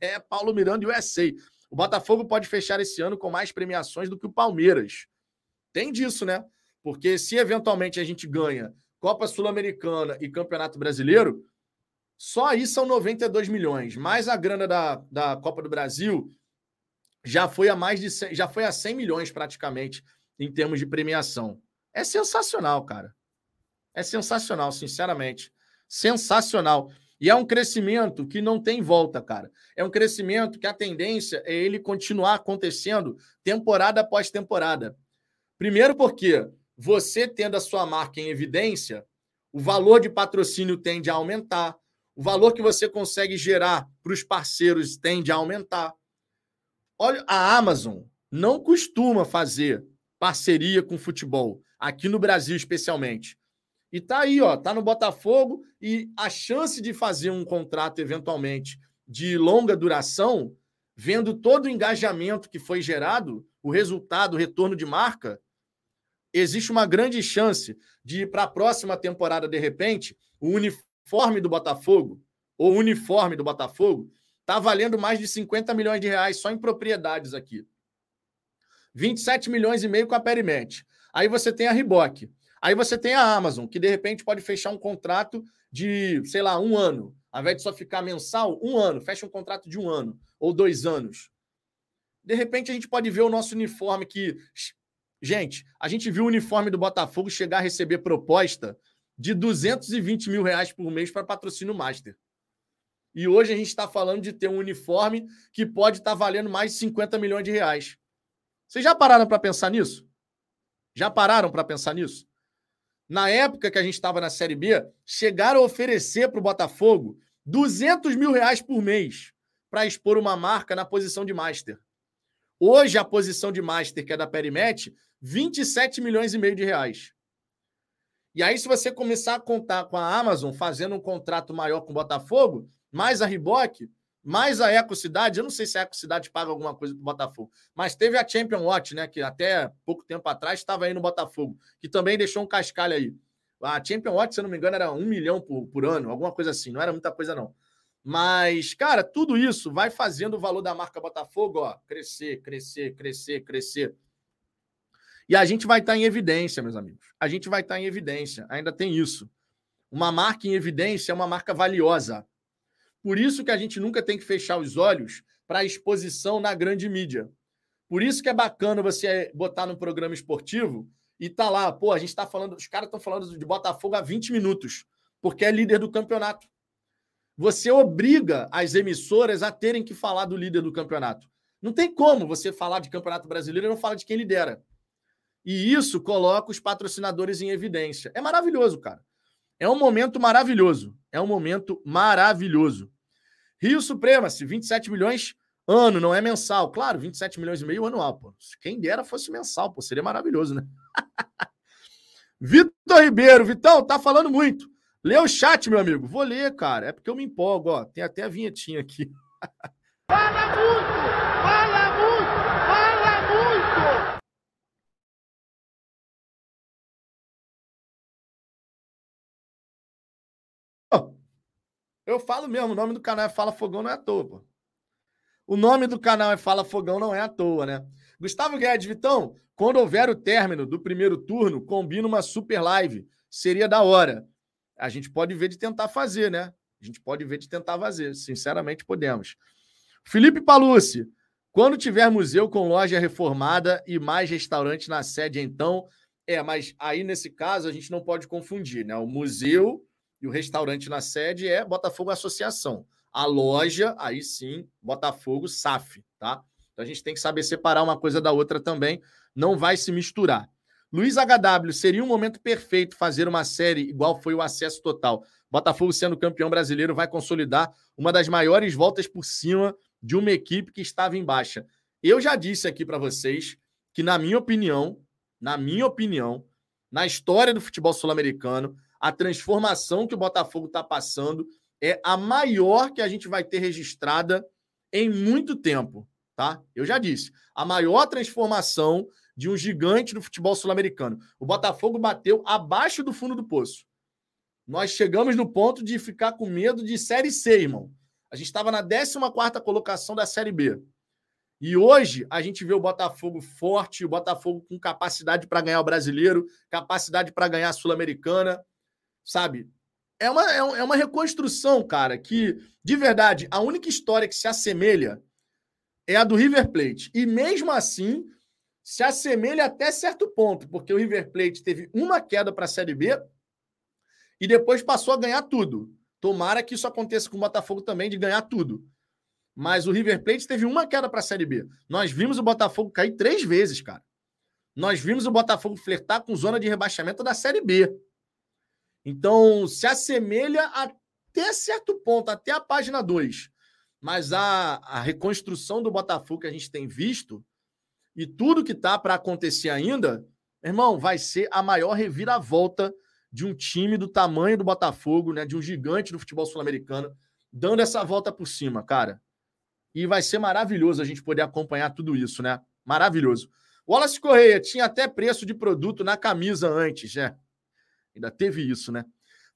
É, Paulo Miranda e USA. O Botafogo pode fechar esse ano com mais premiações do que o Palmeiras. Tem disso, né? Porque se eventualmente a gente ganha Copa Sul-Americana e Campeonato Brasileiro, só aí são 92 milhões. Mais a grana da, da Copa do Brasil já foi a mais de 100, já foi a 100 milhões praticamente em termos de premiação. É sensacional, cara. É sensacional, sinceramente. Sensacional. E é um crescimento que não tem volta, cara. É um crescimento que a tendência é ele continuar acontecendo temporada após temporada. Primeiro porque você tendo a sua marca em evidência, o valor de patrocínio tende a aumentar, o valor que você consegue gerar para os parceiros tende a aumentar. Olha, a Amazon não costuma fazer parceria com futebol, aqui no Brasil especialmente. E tá aí, ó, tá no Botafogo e a chance de fazer um contrato eventualmente de longa duração, vendo todo o engajamento que foi gerado, o resultado, o retorno de marca, existe uma grande chance de ir para a próxima temporada de repente, o uniforme do Botafogo ou uniforme do Botafogo Está valendo mais de 50 milhões de reais só em propriedades aqui. 27 milhões e meio com a Perimet. Aí você tem a Riboc. Aí você tem a Amazon, que de repente pode fechar um contrato de, sei lá, um ano. Ao invés de só ficar mensal, um ano. Fecha um contrato de um ano ou dois anos. De repente a gente pode ver o nosso uniforme que. Gente, a gente viu o uniforme do Botafogo chegar a receber proposta de 220 mil reais por mês para patrocínio Master. E hoje a gente está falando de ter um uniforme que pode estar tá valendo mais de 50 milhões de reais. Vocês já pararam para pensar nisso? Já pararam para pensar nisso? Na época que a gente estava na Série B, chegaram a oferecer para o Botafogo 200 mil reais por mês para expor uma marca na posição de Master. Hoje, a posição de Master, que é da Perimet, 27 milhões e meio de reais. E aí, se você começar a contar com a Amazon fazendo um contrato maior com o Botafogo, mais a Riboc, mais a Ecocidade. Eu não sei se a Ecocidade paga alguma coisa para o Botafogo, mas teve a Champion Watch, né? Que até pouco tempo atrás estava aí no Botafogo, que também deixou um cascalho aí. A Champion Watch, se eu não me engano, era um milhão por, por ano, alguma coisa assim, não era muita coisa, não. Mas, cara, tudo isso vai fazendo o valor da marca Botafogo, ó, crescer, crescer, crescer, crescer. E a gente vai estar em evidência, meus amigos. A gente vai estar em evidência. Ainda tem isso. Uma marca em evidência é uma marca valiosa. Por isso que a gente nunca tem que fechar os olhos para a exposição na grande mídia. Por isso que é bacana você botar no programa esportivo e tá lá, pô, a gente está falando, os caras estão falando de Botafogo há 20 minutos, porque é líder do campeonato. Você obriga as emissoras a terem que falar do líder do campeonato. Não tem como você falar de campeonato brasileiro e não falar de quem lidera. E isso coloca os patrocinadores em evidência. É maravilhoso, cara. É um momento maravilhoso. É um momento maravilhoso. Rio Supremacy, 27 milhões ano, não é mensal. Claro, 27 milhões e meio anual, pô. Quem dera fosse mensal, pô, seria maravilhoso, né? Vitor Ribeiro, Vitão, tá falando muito. Lê o chat, meu amigo. Vou ler, cara. É porque eu me empolgo, ó. Tem até a vinhetinha aqui. Fala muito! Fala muito! Fala muito! Eu falo mesmo, o nome do canal é Fala Fogão, não é à toa, pô. O nome do canal é Fala Fogão, não é à toa, né? Gustavo Guedes, Vitão, quando houver o término do primeiro turno, combina uma super live. Seria da hora. A gente pode ver de tentar fazer, né? A gente pode ver de tentar fazer. Sinceramente, podemos. Felipe Palucci, Quando tiver museu com loja reformada e mais restaurante na sede, então. É, mas aí nesse caso a gente não pode confundir, né? O museu e o restaurante na sede é Botafogo Associação. A loja, aí sim, Botafogo SAF, tá? Então a gente tem que saber separar uma coisa da outra também, não vai se misturar. Luiz HW, seria um momento perfeito fazer uma série igual foi o acesso total. Botafogo sendo campeão brasileiro vai consolidar uma das maiores voltas por cima de uma equipe que estava em baixa. Eu já disse aqui para vocês que, na minha opinião, na minha opinião, na história do futebol sul-americano, a transformação que o Botafogo está passando é a maior que a gente vai ter registrada em muito tempo, tá? Eu já disse, a maior transformação de um gigante do futebol sul-americano. O Botafogo bateu abaixo do fundo do poço. Nós chegamos no ponto de ficar com medo de Série C, irmão. A gente estava na 14 colocação da Série B. E hoje a gente vê o Botafogo forte, o Botafogo com capacidade para ganhar o brasileiro, capacidade para ganhar a Sul-Americana, sabe? É uma, é, é uma reconstrução, cara, que, de verdade, a única história que se assemelha é a do River Plate. E mesmo assim, se assemelha até certo ponto, porque o River Plate teve uma queda para a Série B e depois passou a ganhar tudo. Tomara que isso aconteça com o Botafogo também, de ganhar tudo. Mas o River Plate teve uma queda para a Série B. Nós vimos o Botafogo cair três vezes, cara. Nós vimos o Botafogo flertar com zona de rebaixamento da Série B. Então, se assemelha até certo ponto, até a página 2. Mas a, a reconstrução do Botafogo que a gente tem visto e tudo que tá para acontecer ainda, irmão, vai ser a maior reviravolta de um time do tamanho do Botafogo, né, de um gigante do futebol sul-americano, dando essa volta por cima, cara. E vai ser maravilhoso a gente poder acompanhar tudo isso, né? Maravilhoso. Wallace Correia tinha até preço de produto na camisa antes, né? Ainda teve isso, né?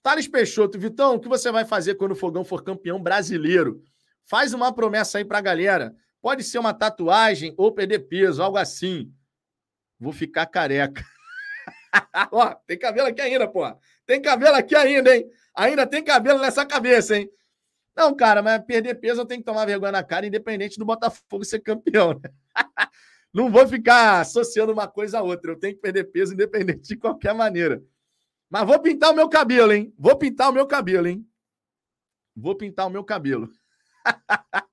Thales Peixoto, Vitão, o que você vai fazer quando o Fogão for campeão brasileiro? Faz uma promessa aí pra galera. Pode ser uma tatuagem ou perder peso, algo assim. Vou ficar careca. Ó, tem cabelo aqui ainda, pô. Tem cabelo aqui ainda, hein? Ainda tem cabelo nessa cabeça, hein? Não, cara, mas perder peso eu tenho que tomar vergonha na cara, independente do Botafogo ser campeão, né? Não vou ficar associando uma coisa a outra. Eu tenho que perder peso, independente de qualquer maneira. Mas vou pintar o meu cabelo, hein? Vou pintar o meu cabelo, hein? Vou pintar o meu cabelo.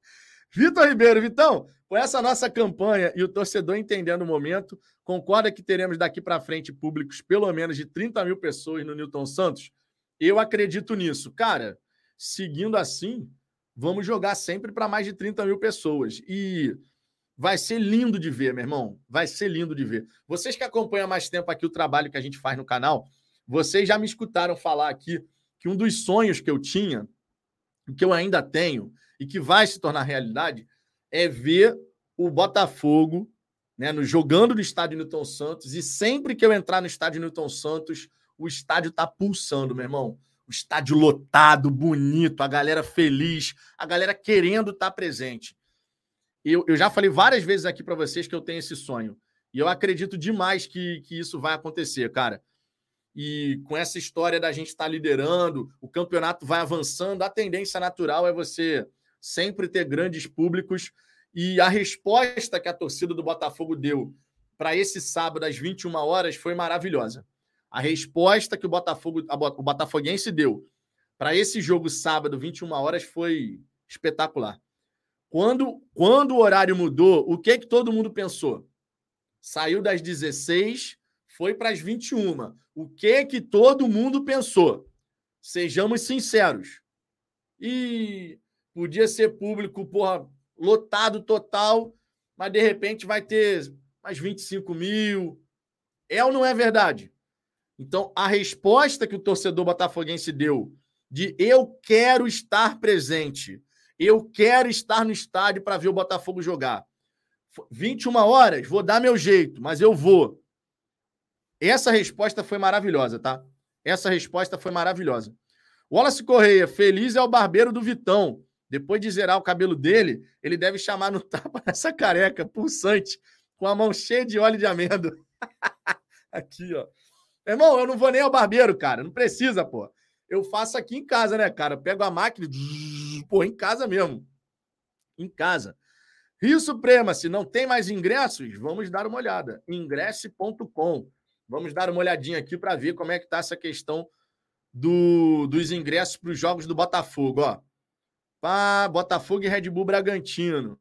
Vitor Ribeiro, Vitão, com essa nossa campanha e o torcedor entendendo o momento, concorda que teremos daqui para frente públicos pelo menos de 30 mil pessoas no Newton Santos? Eu acredito nisso. Cara, seguindo assim, vamos jogar sempre para mais de 30 mil pessoas. E vai ser lindo de ver, meu irmão. Vai ser lindo de ver. Vocês que acompanham mais tempo aqui o trabalho que a gente faz no canal, vocês já me escutaram falar aqui que um dos sonhos que eu tinha, que eu ainda tenho, e que vai se tornar realidade, é ver o Botafogo né, no, jogando no estádio Newton Santos. E sempre que eu entrar no estádio Newton Santos, o estádio está pulsando, meu irmão. O estádio lotado, bonito, a galera feliz, a galera querendo estar tá presente. Eu, eu já falei várias vezes aqui para vocês que eu tenho esse sonho. E eu acredito demais que, que isso vai acontecer, cara. E com essa história da gente estar tá liderando, o campeonato vai avançando, a tendência natural é você sempre ter grandes públicos. E a resposta que a torcida do Botafogo deu para esse sábado às 21 horas foi maravilhosa. A resposta que o Botafogo, o Botafoguense deu para esse jogo sábado, 21 horas, foi espetacular. Quando, quando o horário mudou, o que que todo mundo pensou? Saiu das 16, foi para as 21. O que que todo mundo pensou? Sejamos sinceros. E Podia ser público, porra, lotado total, mas de repente vai ter mais 25 mil. É ou não é verdade? Então, a resposta que o torcedor botafoguense deu de eu quero estar presente, eu quero estar no estádio para ver o Botafogo jogar. 21 horas, vou dar meu jeito, mas eu vou. Essa resposta foi maravilhosa, tá? Essa resposta foi maravilhosa. Wallace Correia, feliz é o barbeiro do Vitão. Depois de zerar o cabelo dele, ele deve chamar no tapa essa careca pulsante, com a mão cheia de óleo de amêndoa. aqui, ó. Irmão, eu não vou nem ao barbeiro, cara. Não precisa, pô. Eu faço aqui em casa, né, cara? Eu pego a máquina, pô, em casa mesmo. Em casa. Rio Suprema, se não tem mais ingressos, vamos dar uma olhada. Ingresse.com. Vamos dar uma olhadinha aqui para ver como é que está essa questão do, dos ingressos para os jogos do Botafogo. Ó. Pá, Botafogo e Red Bull Bragantino.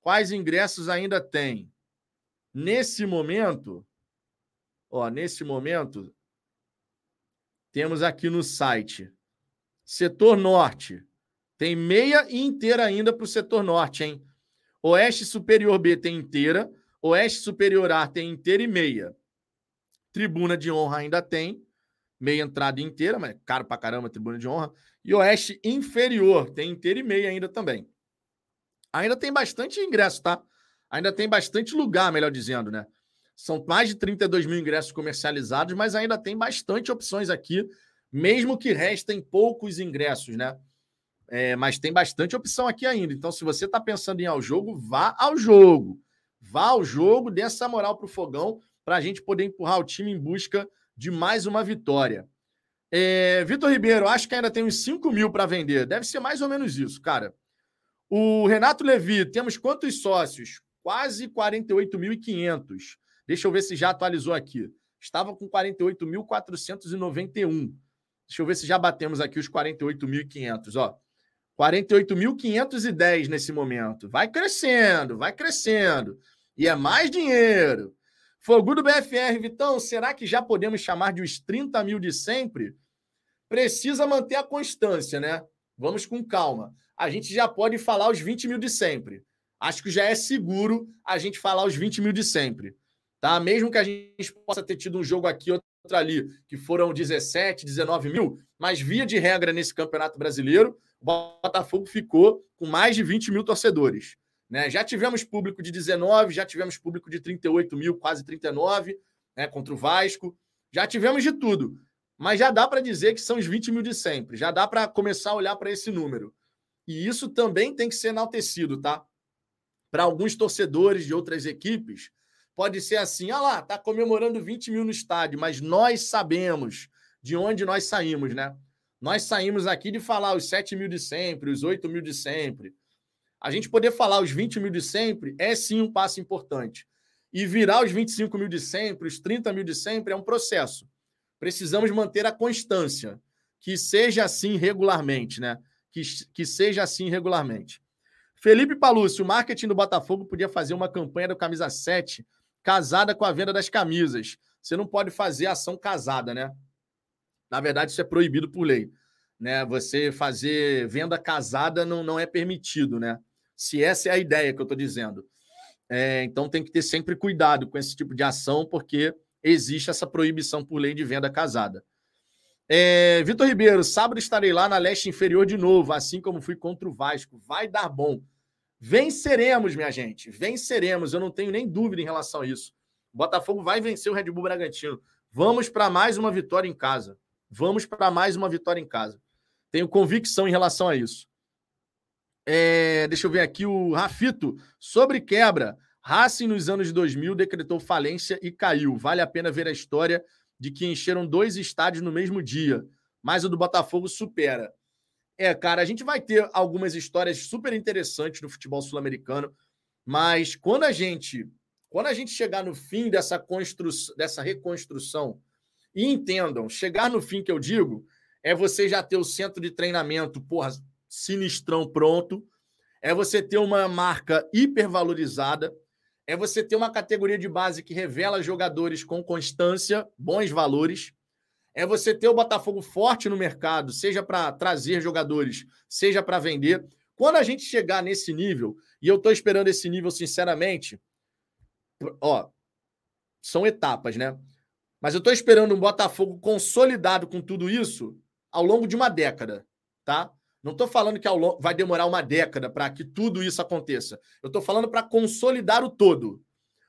Quais ingressos ainda tem? Nesse momento, ó, nesse momento, temos aqui no site Setor Norte. Tem meia e inteira ainda para o setor norte, hein? Oeste Superior B tem inteira. Oeste Superior A tem inteira e meia. Tribuna de honra ainda tem. Meia entrada inteira, mas é caro pra caramba, tribuna de honra. E Oeste Inferior tem inteira e meia ainda também. Ainda tem bastante ingresso, tá? Ainda tem bastante lugar, melhor dizendo, né? São mais de 32 mil ingressos comercializados, mas ainda tem bastante opções aqui, mesmo que restem poucos ingressos, né? É, mas tem bastante opção aqui ainda. Então, se você está pensando em ir ao jogo, vá ao jogo. Vá ao jogo, dê essa moral para o fogão, para a gente poder empurrar o time em busca de mais uma vitória. É, Vitor Ribeiro, acho que ainda tem uns 5 mil para vender. Deve ser mais ou menos isso, cara. O Renato Levi, temos quantos sócios? Quase 48.500. Deixa eu ver se já atualizou aqui. Estava com 48.491. Deixa eu ver se já batemos aqui os 48.500, ó. 48.510 nesse momento. Vai crescendo, vai crescendo. E é mais dinheiro. Fogo do BFR, Vitão, será que já podemos chamar de os 30 mil de sempre? Precisa manter a constância, né? Vamos com calma. A gente já pode falar os 20 mil de sempre. Acho que já é seguro a gente falar os 20 mil de sempre. Tá? Mesmo que a gente possa ter tido um jogo aqui, outro ali, que foram 17, 19 mil, mas via de regra nesse Campeonato Brasileiro, o Botafogo ficou com mais de 20 mil torcedores. Né? Já tivemos público de 19, já tivemos público de 38 mil, quase 39, né, contra o Vasco. Já tivemos de tudo. Mas já dá para dizer que são os 20 mil de sempre. Já dá para começar a olhar para esse número. E isso também tem que ser enaltecido, tá? Para alguns torcedores de outras equipes, pode ser assim: ah lá, tá comemorando 20 mil no estádio, mas nós sabemos de onde nós saímos, né? Nós saímos aqui de falar os 7 mil de sempre, os 8 mil de sempre. A gente poder falar os 20 mil de sempre é sim um passo importante. E virar os 25 mil de sempre, os 30 mil de sempre, é um processo. Precisamos manter a constância. Que seja assim regularmente, né? Que, que seja assim regularmente. Felipe Palúcio, o marketing do Botafogo podia fazer uma campanha do Camisa 7 casada com a venda das camisas. Você não pode fazer ação casada, né? Na verdade, isso é proibido por lei. Né? Você fazer venda casada não, não é permitido, né? Se essa é a ideia que eu estou dizendo. É, então tem que ter sempre cuidado com esse tipo de ação, porque existe essa proibição por lei de venda casada. É, Vitor Ribeiro, sábado estarei lá na leste inferior de novo, assim como fui contra o Vasco. Vai dar bom. Venceremos, minha gente. Venceremos. Eu não tenho nem dúvida em relação a isso. O Botafogo vai vencer o Red Bull Bragantino. Vamos para mais uma vitória em casa. Vamos para mais uma vitória em casa. Tenho convicção em relação a isso. É, deixa eu ver aqui o Rafito. Sobre quebra. Racing nos anos 2000 decretou falência e caiu. Vale a pena ver a história de que encheram dois estádios no mesmo dia. Mas o do Botafogo supera. É, cara, a gente vai ter algumas histórias super interessantes no futebol sul-americano, mas quando a gente quando a gente chegar no fim dessa, constru... dessa reconstrução e entendam, chegar no fim que eu digo é você já ter o centro de treinamento, porra, sinistrão pronto, é você ter uma marca hipervalorizada, é você ter uma categoria de base que revela jogadores com constância, bons valores, é você ter o Botafogo forte no mercado, seja para trazer jogadores, seja para vender. Quando a gente chegar nesse nível, e eu estou esperando esse nível sinceramente, ó, são etapas, né? Mas eu estou esperando um Botafogo consolidado com tudo isso ao longo de uma década, tá? Não estou falando que vai demorar uma década para que tudo isso aconteça. Eu estou falando para consolidar o todo.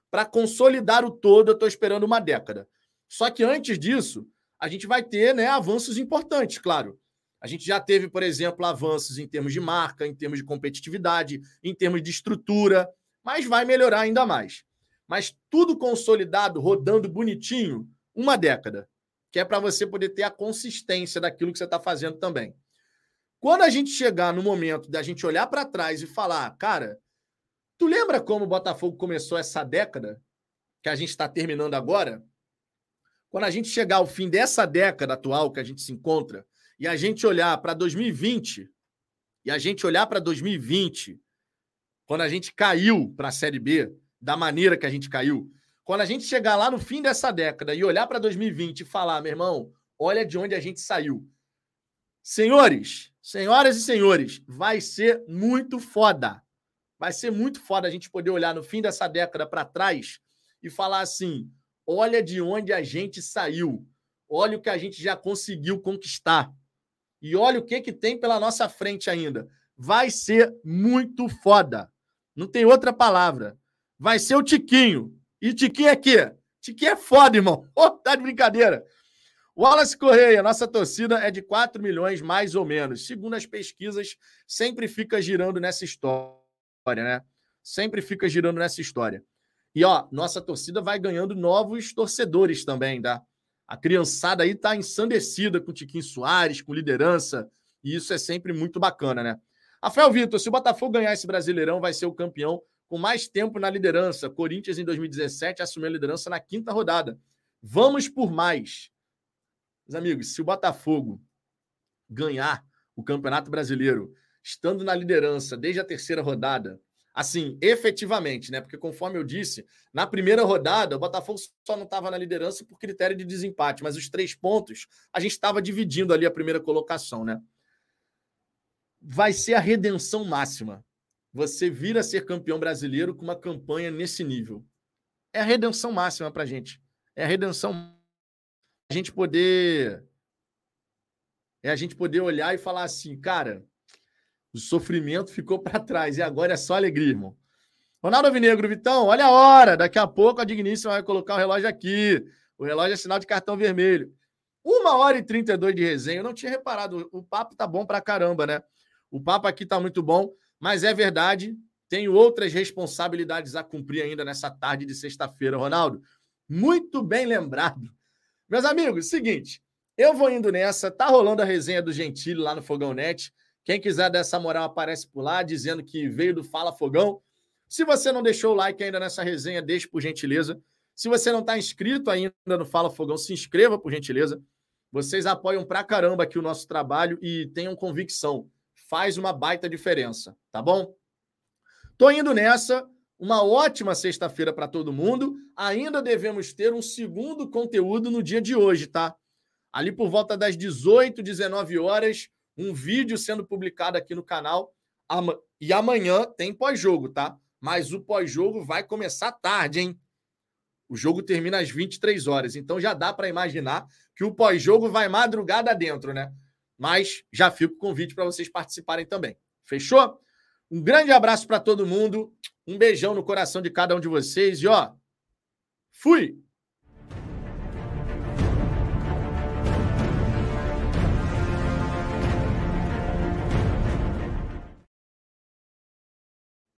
Para consolidar o todo, eu estou esperando uma década. Só que antes disso, a gente vai ter né, avanços importantes, claro. A gente já teve, por exemplo, avanços em termos de marca, em termos de competitividade, em termos de estrutura, mas vai melhorar ainda mais. Mas tudo consolidado, rodando bonitinho, uma década, que é para você poder ter a consistência daquilo que você está fazendo também. Quando a gente chegar no momento da gente olhar para trás e falar, cara, Tu lembra como o Botafogo começou essa década que a gente está terminando agora? Quando a gente chegar ao fim dessa década atual que a gente se encontra e a gente olhar para 2020 e a gente olhar para 2020, quando a gente caiu para a Série B, da maneira que a gente caiu, quando a gente chegar lá no fim dessa década e olhar para 2020 e falar, meu irmão, olha de onde a gente saiu. Senhores, senhoras e senhores, vai ser muito foda. Vai ser muito foda a gente poder olhar no fim dessa década para trás e falar assim: olha de onde a gente saiu, olha o que a gente já conseguiu conquistar. E olha o que, que tem pela nossa frente ainda. Vai ser muito foda. Não tem outra palavra. Vai ser o Tiquinho. E Tiquinho é quê? Tiquinho é foda, irmão. Oh, tá de brincadeira. Wallace Correia, nossa torcida é de 4 milhões, mais ou menos. Segundo as pesquisas, sempre fica girando nessa história né? Sempre fica girando nessa história. E, ó, nossa torcida vai ganhando novos torcedores também, tá? A criançada aí tá ensandecida com Tiquinho Soares, com liderança, e isso é sempre muito bacana, né? Rafael Vitor, se o Botafogo ganhar esse Brasileirão, vai ser o campeão com mais tempo na liderança. Corinthians, em 2017, assumiu a liderança na quinta rodada. Vamos por mais. Meus amigos, se o Botafogo ganhar o Campeonato Brasileiro estando na liderança desde a terceira rodada, assim, efetivamente, né? Porque conforme eu disse, na primeira rodada, o Botafogo só não estava na liderança por critério de desempate, mas os três pontos a gente estava dividindo ali a primeira colocação, né? Vai ser a redenção máxima. Você vir a ser campeão brasileiro com uma campanha nesse nível. É a redenção máxima para a gente. É a redenção. A gente poder. É a gente poder olhar e falar assim, cara, o sofrimento ficou para trás e agora é só alegria, irmão. Ronaldo Vinegro, Vitão, olha a hora. Daqui a pouco a Digníssima vai colocar o relógio aqui. O relógio é sinal de cartão vermelho. Uma hora e 32 de resenha. Eu não tinha reparado. O papo tá bom pra caramba, né? O papo aqui tá muito bom, mas é verdade. Tenho outras responsabilidades a cumprir ainda nessa tarde de sexta-feira, Ronaldo. Muito bem lembrado. Meus amigos, seguinte. Eu vou indo nessa. Tá rolando a resenha do Gentili lá no Fogão Net. Quem quiser dar essa moral aparece por lá, dizendo que veio do Fala Fogão. Se você não deixou o like ainda nessa resenha, deixe por gentileza. Se você não está inscrito ainda no Fala Fogão, se inscreva por gentileza. Vocês apoiam pra caramba aqui o nosso trabalho e tenham convicção. Faz uma baita diferença, tá bom? Tô indo nessa. Uma ótima sexta-feira para todo mundo. Ainda devemos ter um segundo conteúdo no dia de hoje, tá? Ali por volta das 18, 19 horas, um vídeo sendo publicado aqui no canal. E amanhã tem pós-jogo, tá? Mas o pós-jogo vai começar tarde, hein? O jogo termina às 23 horas. Então já dá para imaginar que o pós-jogo vai madrugada dentro, né? Mas já com o convite para vocês participarem também. Fechou? Um grande abraço para todo mundo. Um beijão no coração de cada um de vocês. E ó, fui!